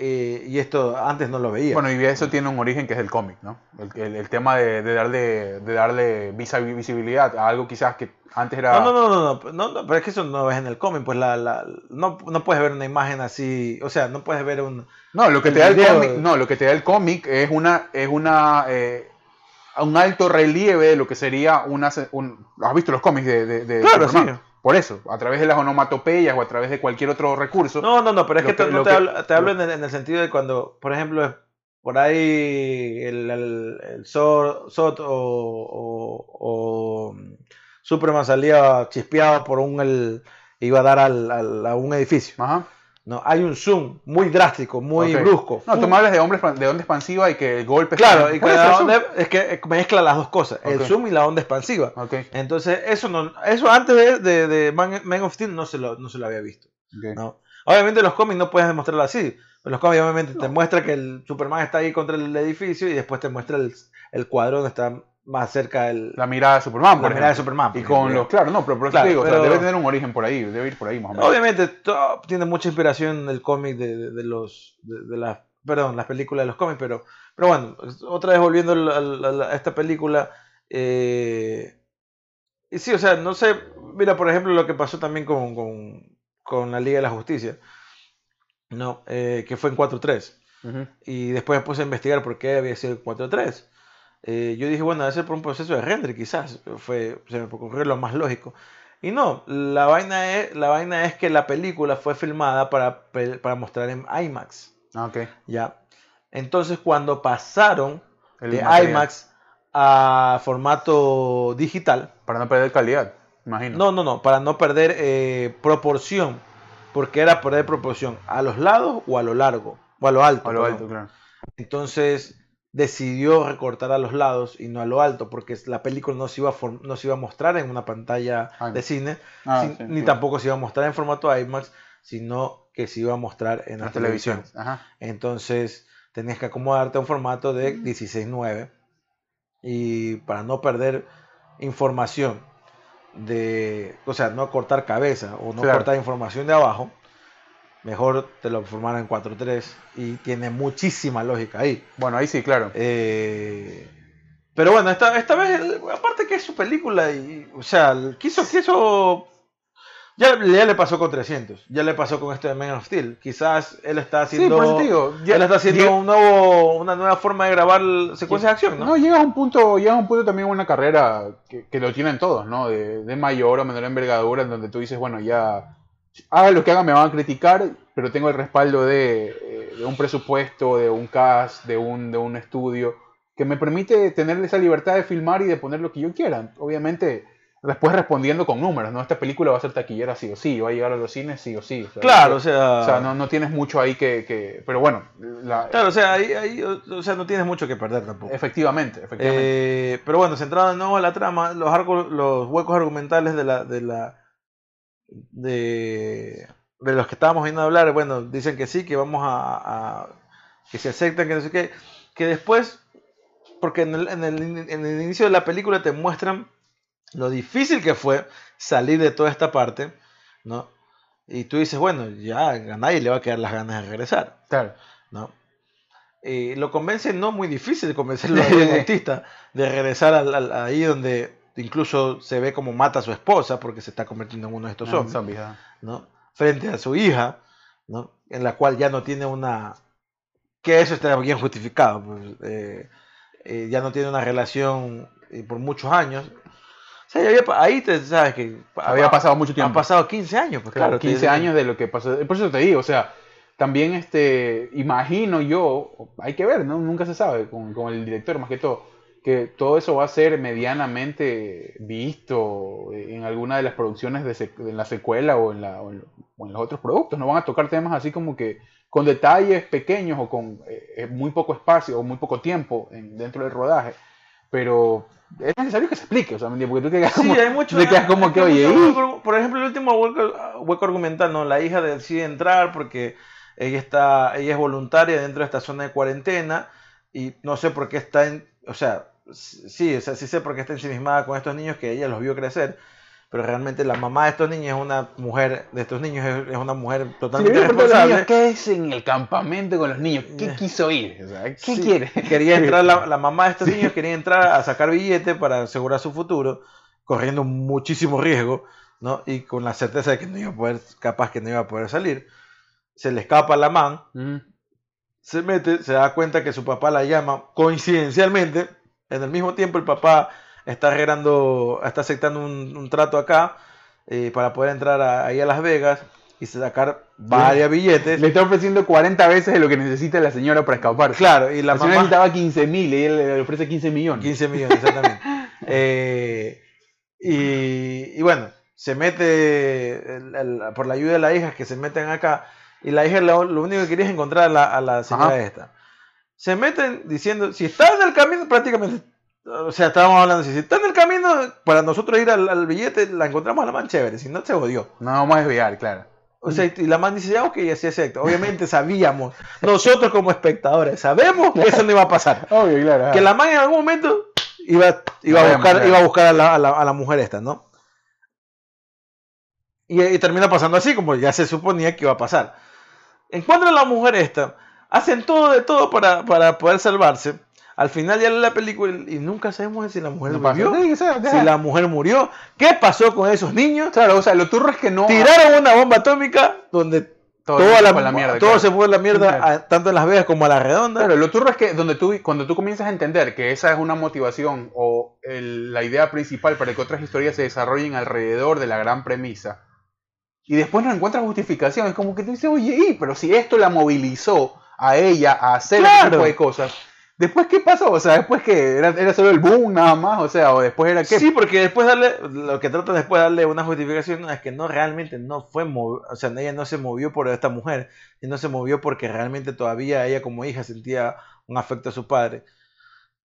Y esto antes no lo veía. Bueno, y eso tiene un origen que es el cómic, ¿no? El, tema de, darle, de darle visibilidad a algo quizás que antes era... No, no, no, no, no, pero es que eso no ves en el cómic, pues la, la, no, no puedes ver una imagen así, o sea, no puedes ver un... No, lo que te da el cómic, no, lo que te da el cómic es una, es una, eh, un alto relieve de lo que sería una, un, ¿has visto los cómics de, de, Claro, sí. Por eso, a través de las onomatopeyas o a través de cualquier otro recurso. No, no, no, pero es que, te, hablo, en, el, en, el, sentido de cuando, por ejemplo, por ahí el, el, el Sot, o, Superman salía chispeado por un, el, iba a dar al, a un edificio. Ajá. No, hay un zoom muy drástico, muy brusco. No, tú me hablas de, hombres, de onda expansiva y que el golpe... Claro, y es que mezcla las dos cosas, el zoom y la onda expansiva. Entonces, eso no, eso antes de, de, Man, of Steel no se lo, no se lo había visto. ¿no? Obviamente los cómics no puedes demostrarlo así. Los cómics obviamente te muestra que el Superman está ahí contra el edificio y después te muestra el, el cuadro donde está más cerca del... La mirada de Superman, La mirada de Superman. Y con los... Claro, no, pero por eso digo, debe tener un origen por ahí, debe ir por ahí más o menos. Obviamente tiene mucha inspiración el cómic de, de, los... De, las... Perdón, las películas de los cómics, pero, pero bueno, otra vez volviendo a, esta película... Eh, y sí, o sea, no sé, mira, por ejemplo, lo que pasó también con, con, con la Liga de la Justicia, ¿no? Eh, que fue en 4-3. Y después me puse a investigar por qué había sido 4-3. Eh, yo dije, bueno, debe ser por un proceso de render, quizás. Fue, se me ocurrió lo más lógico. Y no, la vaina es, la vaina es que la película fue filmada para, para mostrar en IMAX. Ah, ok. Ya. Entonces, cuando pasaron de IMAX a formato digital. Para no perder calidad, imagino. No, no, no, para no perder eh, proporción. Porque era perder proporción a los lados o a lo largo. O a lo alto. A lo alto, claro. Entonces, decidió recortar a los lados y no a lo alto, porque la película no se iba a, no se iba a mostrar en una pantalla ah, de cine, ah, ni tampoco se iba a mostrar en formato IMAX, sino que se iba a mostrar en la, televisión. Entonces tenías que acomodarte a un formato de 16.9 y para no perder información de, o sea, no cortar cabeza o no cortar información de abajo, mejor te lo formaron en 4-3 y tiene muchísima lógica ahí. Bueno, ahí sí, claro. Eh, pero bueno, esta, esta vez, aparte que es su película, y, o sea, quiso, quiso ya, ya, le pasó con 300, ya le pasó con este de Man of Steel. Quizás él está haciendo, sí, él está haciendo un nuevo, una nueva forma de grabar secuencias de acción, ¿no? No, llega a un punto, llega a un punto también una carrera que, que lo tienen todos, ¿no? De, de, mayor o menor envergadura, en donde tú dices, bueno, ya haga lo que haga me van a criticar, pero tengo el respaldo de, eh, un presupuesto, de un cast, de un, de un estudio, que me permite tener esa libertad de filmar y de poner lo que yo quiera. Obviamente, después respondiendo con números, ¿no? Esta película va a ser taquillera sí o sí, va a llegar a los cines sí o sí. claro, o sea... O sea, no, no tienes mucho ahí que... que pero bueno... claro, o sea, ahí, o sea, no tienes mucho que perder tampoco. Efectivamente, efectivamente. Eh, pero bueno, centrado de nuevo en la trama, los, los huecos argumentales de la, de la de, de los que estábamos viendo hablar, bueno, dicen que sí, que vamos a, que se aceptan, que no sé qué, que después, porque en el, en, el, en el inicio de la película te muestran lo difícil que fue salir de toda esta parte, ¿no? Y tú dices, bueno, ya a nadie le va a quedar las ganas de regresar. Claro. ¿no? Y lo convence, no muy difícil convencerlo al artista de regresar al, ahí donde incluso se ve como mata a su esposa porque se está convirtiendo en uno de estos ah, zombies, ¿no? Frente a su hija, ¿no? En la cual ya no tiene una... Que eso está bien justificado, pues, eh, eh, ya no tiene una relación eh, por muchos años. O sea, ahí te sabes que... Había pasado mucho tiempo. Han pasado 15 años, pues claro. 15 años de lo que pasó. Por eso te digo, o sea, también este, imagino yo, hay que ver, ¿no? Nunca se sabe con, con el director más que todo que todo eso va a ser medianamente visto en alguna de las producciones de en la secuela o en, la, o, en, los otros productos. No van a tocar temas así como que con detalles pequeños o con eh, muy poco espacio o muy poco tiempo en, dentro del rodaje. Pero es necesario que se explique, o sea, porque tú quedas como, hay mucho, como que, oye, por ejemplo, el último hueco, argumental, no, la hija decide entrar porque ella está, ella es voluntaria dentro de esta zona de cuarentena y no sé por qué está en, o sea, sí, o sea, sí sé por qué está ensimismada con estos niños que ella los vio crecer, pero realmente la mamá de estos niños es una mujer, de estos niños es, una mujer totalmente responsable. ¿Qué es en el campamento con los niños? ¿Qué quiso ir? ¿Qué quiere? Quería entrar, la, mamá de estos niños quería entrar a sacar billete para asegurar su futuro, corriendo muchísimo riesgo, ¿no? Y con la certeza de que no iba a poder, capaz que no iba a poder salir. Se le escapa la man, se mete, se da cuenta que su papá la llama coincidencialmente en el mismo tiempo el papá está arreglando, está aceptando un, trato acá eh, para poder entrar ahí a Las Vegas y sacar varios billetes. Le está ofreciendo 40 veces de lo que necesita la señora para escapar. Claro, y la, mamá necesitaba 15 mil y él le ofrece 15 millones. 15 millones, exactamente. Eh, y, bueno, se mete por la ayuda de la hija que se meten acá y la hija lo, único que quería es encontrar a la, a la señora esta. Se meten diciendo, si está en el camino, prácticamente, o sea, estábamos hablando, si está en el camino, para nosotros ir al, billete, la encontramos a la man chévere, si no se odió. No vamos a desviar, claro. O sea, y la man dice, ya, ok, así acepto. Obviamente sabíamos, nosotros como espectadores, sabemos que eso no iba a pasar. Obvio, claro. Que la man en algún momento iba, iba, a, buscar, iba a buscar a la, a la mujer esta, ¿no? Y, termina pasando así, como ya se suponía que iba a pasar. Encuentran a la mujer esta, hacen todo de todo para, para poder salvarse. Al final ya la película y nunca sabemos si la mujer murió. si la mujer murió. ¿Qué pasó con esos niños? Claro, o sea, lo turro es que no. Tiraron una bomba atómica donde todo, la, mierda, todo se fue a la mierda, tanto en Las Vegas como a la redonda. Claro, lo turro es que donde tú, cuando tú comienzas a entender que esa es una motivación o la idea principal para que otras historias se desarrollen alrededor de la gran premisa, y después no encuentra justificación. Es como que te dice, oye, pero si esto la movilizó a ella a hacer ese tipo de cosas. ¿Después qué pasó? O sea, después que era, era, solo el boom nada más, o sea, o después era qué. Sí, porque después darle, lo que trata después de darle una justificación es que no realmente no fue, o sea, ella no se movió por esta mujer, y no se movió porque realmente todavía ella como hija sentía un afecto a su padre.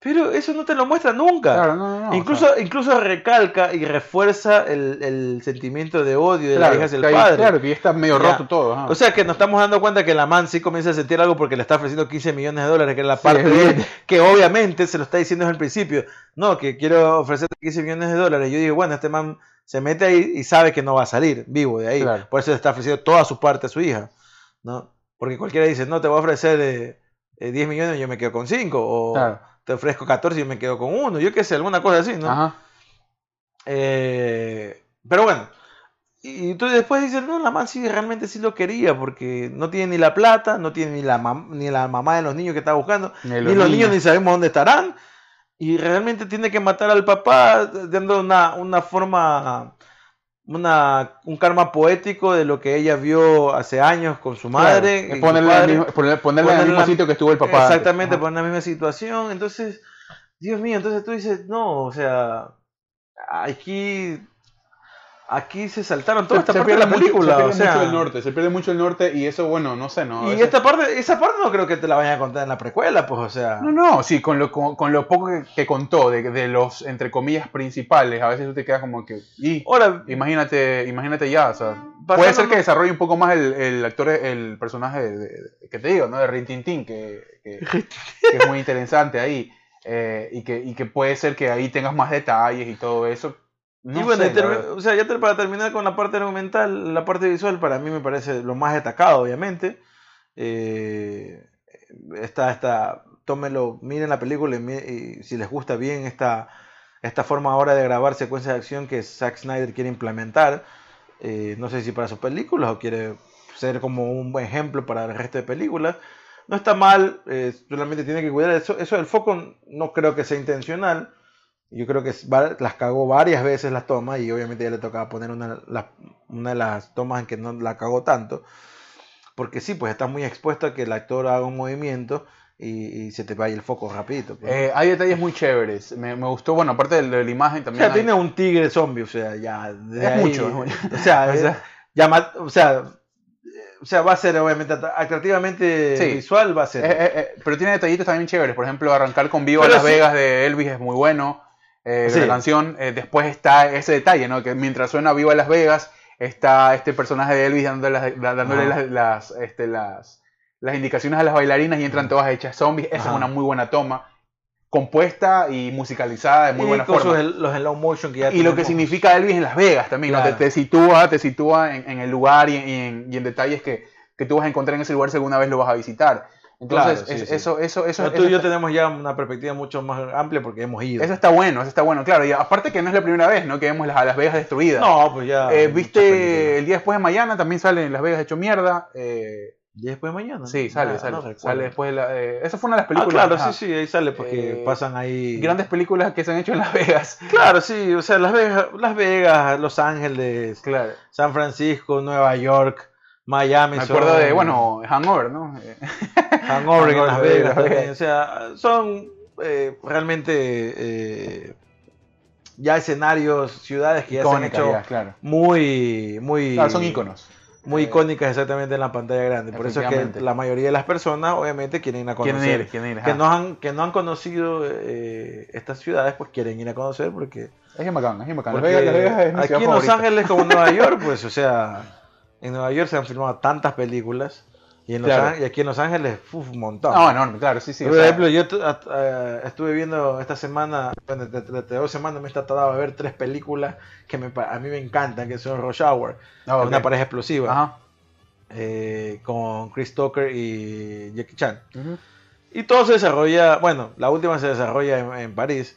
Pero eso no te lo muestra nunca. incluso, incluso recalca y refuerza el, sentimiento de odio de la hija del padre. Claro, que ya está medio roto todo. O sea que nos estamos dando cuenta que la man sí comienza a sentir algo porque le está ofreciendo 15 millones de dólares, que es la parte de que obviamente se lo está diciendo desde el principio. No, que quiero ofrecerte 15 millones de dólares. Yo digo, bueno, este man se mete ahí y sabe que no va a salir vivo de ahí. Por eso le está ofreciendo toda su parte a su hija. ¿no? Porque cualquiera dice, no, te voy a ofrecer 10 eh, millones y yo me quedo con 5. O te ofrezco 14 y me quedo con uno, yo qué sé, alguna cosa así, ¿no? Ajá. Eh, pero bueno, y tú después dices, no, la mamá sí realmente sí lo quería, porque no tiene ni la plata, no tiene ni la, ni la mamá de los niños que está buscando, ni los, niños. ni sabemos dónde estarán, y realmente tiene que matar al papá dando una, una forma una, un karma poético de lo que ella vio hace años con su madre. ponerle, en el mismo sitio que estuvo el papá. Exactamente, poner en la misma situación. Entonces, Dios mío, entonces tú dices, no, o sea, aquí Aquí se saltaron toda esta parte de la película. se pierde mucho el norte, se pierde mucho el norte y eso, bueno, no sé, ¿no? Y esta parte, esa parte no creo que te la vayan a contar en la precuela, pues, o sea. No, no, sí, con lo, con, lo poco que, contó de, de, los, entre comillas, principales, a veces tú te quedas como que. Y, Ahora, imagínate, imagínate ya, o sea. Puede ser que desarrolle un poco más el, el actor, el personaje de, que te digo, ¿no? De Rin Tin que, que, que es muy interesante ahí. Eh, y, que, y que puede ser que ahí tengas más detalles y todo eso y bueno, o sea, ya para terminar con la parte argumental, la parte visual para mí me parece lo más destacado, obviamente. Eh, está, está, tómenlo, miren la película y, si les gusta bien esta, esta forma ahora de grabar secuencias de acción que Zack Snyder quiere implementar. Eh, no sé si para sus películas o quiere ser como un buen ejemplo para el resto de películas. No está mal, eh, solamente tiene que cuidar eso. Eso del foco no creo que sea intencional yo creo que las cagó varias veces las tomas y obviamente ya le tocaba poner una, una de las tomas en que no la cagó tanto. Porque sí, pues está muy expuesto a que el actor haga un movimiento y, se te vaya el foco rapidito. Pues. Eh, hay detalles muy chéveres. Me, me, gustó, bueno, aparte de, la imagen también. O sea, tiene un tigre zombie, o sea, ya. es, mucho, O sea, o sea, ya, o sea o sea, va a ser obviamente atractivamente visual, va a ser. Eh, eh, pero tiene detallitos también chéveres. Por ejemplo, arrancar con Viva Las Vegas de Elvis es muy bueno eh, de la canción. Eh, después está ese detalle, ¿no? Que mientras suena Viva Las Vegas, está este personaje de Elvis dándole, dándole las, este, las, las, indicaciones a las bailarinas y entran todas hechas zombies. Esa es una muy buena toma. Compuesta y musicalizada de muy buena forma. Los, slow motion que ya Y lo que significa Elvis en Las Vegas también, ¿no? te, sitúa, te sitúa en, el lugar y, en, y en detalles que, que tú vas a encontrar en ese lugar si alguna vez lo vas a visitar. Entonces, eso, eso, eso, tú y yo tenemos ya una perspectiva mucho más amplia porque hemos ido. Eso está bueno, eso está bueno, claro. Y aparte que no es la primera vez, ¿no? Que vemos las, Las Vegas destruidas. No, pues ya. Eh, Viste, el día después de mañana también sale Las Vegas hecho mierda. Eh, ¿Día después de mañana? Sí, sale, sale. sale después de la, eh, esa fue una de las películas. Ah, claro, sí, sí, ahí sale porque pasan ahí. Grandes películas que se han hecho en Las Vegas. Claro, sí, o sea, Las Vegas, Las Vegas Los Ángeles, claro. San Francisco, Nueva York Miami. Me acuerdo de, bueno, Hangover, ¿no? Hangover con Las Vegas. O sea, son eh, realmente eh, ya escenarios, ciudades que ya se han hecho muy, muy... son íconos. Muy eh, icónicas exactamente en la pantalla grande. Por eso es que la mayoría de las personas obviamente quieren ir a conocer. Quieren ir, que, no han, que no han conocido estas ciudades, pues quieren ir a conocer porque... Es bacán, es bacán. aquí en Los Ángeles como Nueva York, pues, o sea, en Nueva York se han filmado tantas películas y, en y aquí en Los Ángeles, uf, un montón. No, enorme, claro, sí, sí. Por ejemplo, yo eh, estuve viendo esta semana, bueno, de, dos semanas me he tratado de ver tres películas que me, a mí me encantan, que son Rush Hour, ah, una pareja explosiva, eh, con Chris Tucker y Jackie Chan. Y todo se desarrolla, bueno, la última se desarrolla en, París,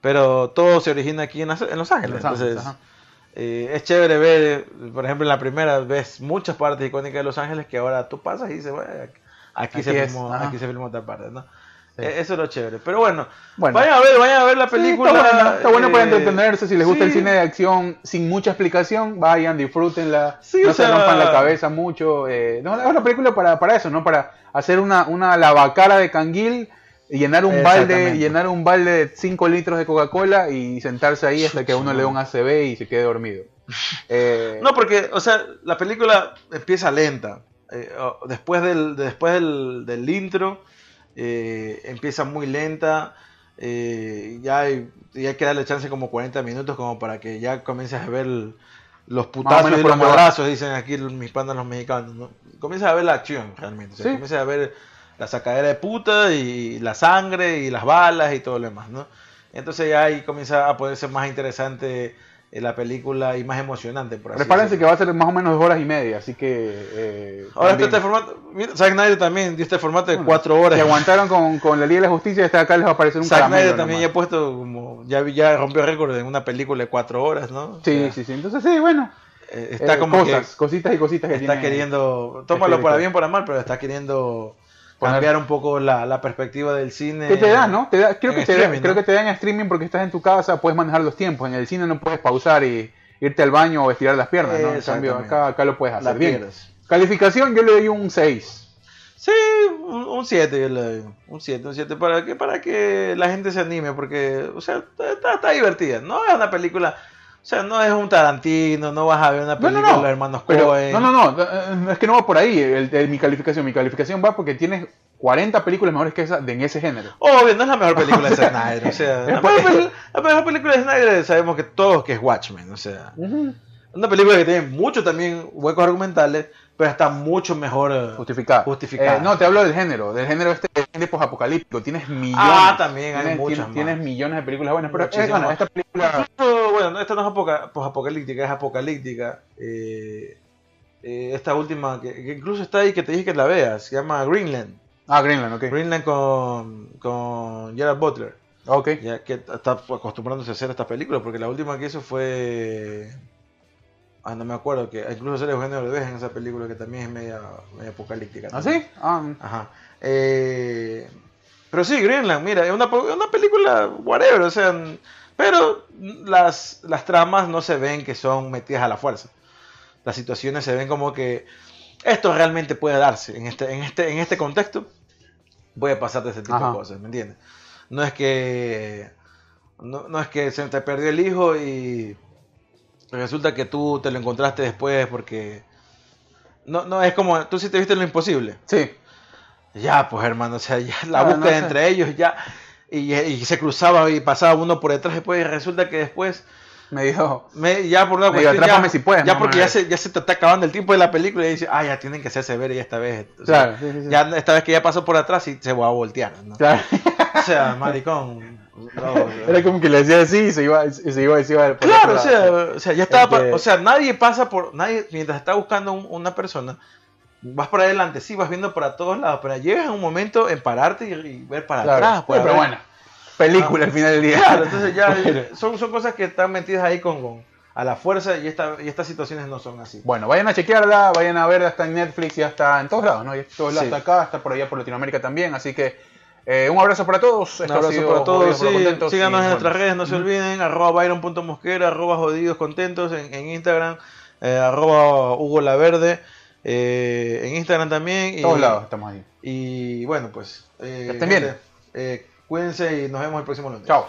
pero todo se origina aquí en, Los Ángeles. entonces, eh, es chévere ver, por ejemplo, en la primera ves muchas partes icónicas de Los Ángeles que ahora tú pasas y dices, bueno, aquí, se filmó, aquí se filmó otra parte, ¿no? E, eso es lo chévere. Pero bueno, vayan a ver, vayan a ver la película. está, bueno, para eh, entretenerse. Si les gusta el cine de acción sin mucha explicación, vayan, disfrútenla. no se rompan la cabeza mucho. Eh, no, es una película para, para eso, ¿no? Para hacer una, una lavacara de canguil llenar un balde llenar un balde de 5 litros de Coca-Cola y sentarse ahí hasta que uno le dé un ACB y se quede dormido. Eh, no, porque, o sea, la película empieza lenta. Eh, después del, después del, intro, eh, empieza muy lenta. ya, hay, ya hay que darle chance como 40 minutos como para que ya comiences a ver los putazos y los abrazos, dicen aquí mis pandas los mexicanos. ¿no? Comienzas a ver la acción realmente. Comienzas a ver la sacadera de puta y la sangre y las balas y todo lo demás, ¿no? Entonces ya ahí comienza a poder ser más interesante eh, la película y más emocionante. Por así Prepárense que va a ser más o menos dos horas y media, así que... Eh, Ahora está este formato, Zack Snyder también dio este formato de cuatro horas. Se aguantaron con, con la Liga de la Justicia, este acá les va a aparecer un Zack Snyder también ya ha puesto como, ya, ya rompió récord en una película de cuatro horas, ¿no? Sí, sí, sí, entonces sí, bueno. Eh, está como cosas, cositas y cositas que está queriendo, tómalo para bien, para mal, pero está queriendo cambiar un poco la, perspectiva del cine. ¿Qué te da, no? Te da, creo, que te da, creo que te en streaming porque estás en tu casa, puedes manejar los tiempos. En el cine no puedes pausar y irte al baño o estirar las piernas, ¿no? En cambio, acá, acá lo puedes hacer bien. Calificación, yo le doy un 6. Sí, un 7 yo le doy. Un 7, un 7 para que, para que la gente se anime, porque, o sea, está, está divertida. No es una película sea, no es un Tarantino, no vas a ver una película de los hermanos Cohen. No, no, no, es que no va por ahí el, mi calificación. Mi calificación va porque tienes 40 películas mejores que esa de en ese género. Obvio, no es la mejor película de Snyder. O sea, la, mejor, película de Snyder sabemos que todos que es Watchmen. O sea, una película que tiene mucho también huecos argumentales, pero está mucho mejor eh, justificada. justificada. Eh, no, te hablo del género, del género este de posapocalíptico. Tienes millones. Ah, también hay tienes, muchas tienes, millones de películas buenas, pero eh, bueno, esta película. bueno, esta no es posapocalíptica, es apocalíptica. Eh, esta última, que, incluso está ahí que te dije que la veas, se llama Greenland. Ah, Greenland, ok. Greenland con, con Gerard Butler. Ok. Ya que está acostumbrándose a hacer estas películas, porque la última que hizo fue Ah, no me acuerdo, que incluso sale Eugenio Derbez en esa película que también es media, apocalíptica. ¿Ah, sí? Ah. Ajá. Eh, pero sí, Greenland, mira, es una, una película whatever, o sea, pero las, las tramas no se ven que son metidas a la fuerza. Las situaciones se ven como que esto realmente puede darse en este, en este, en este contexto. Puede pasar de ese tipo de cosas, ¿me entiendes? No es que no, no es que se te perdió el hijo y resulta que tú te lo encontraste después porque... No, no, es como, tú sí te viste lo imposible. Sí. Ya, pues hermano, o sea, ya la búsqueda entre ellos, ya... Y, se cruzaba y pasaba uno por detrás después y resulta que después... Me dijo... Me, ya por una cuestión... Ya, si puedes, ya porque ya se, ya se te está acabando el tiempo de la película y dice, ah, ya tienen que hacerse ver y esta vez. claro, Ya esta vez que ya pasó por atrás y se va a voltear, ¿no? Claro. O sea, maricón... Era como que le decía así y se iba, y se iba, se iba Claro, o sea, o sea, ya estaba, o sea, nadie pasa por, nadie, mientras está buscando una persona, vas para adelante, sí, vas viendo para todos lados, pero llegas en un momento en pararte y, ver para atrás. pero bueno, película al final del día. Claro, entonces ya son, son cosas que están metidas ahí con, con a la fuerza y, esta, y estas situaciones no son así. Bueno, vayan a chequearla, vayan a ver hasta en Netflix y hasta en todos lados, ¿no? Y todos lados, hasta acá, hasta por allá por Latinoamérica también, así que eh, un abrazo para todos. Un abrazo para todos. Sí, síganos en nuestras redes, no se olviden. Arroba byron.mosquera, arroba jodidos contentos en, Instagram, eh, arroba Hugo Laverde. Eh, en Instagram también. En todos lados estamos ahí. Y bueno, pues. Eh, estén bien. Cuídense y nos vemos el próximo lunes. Chao.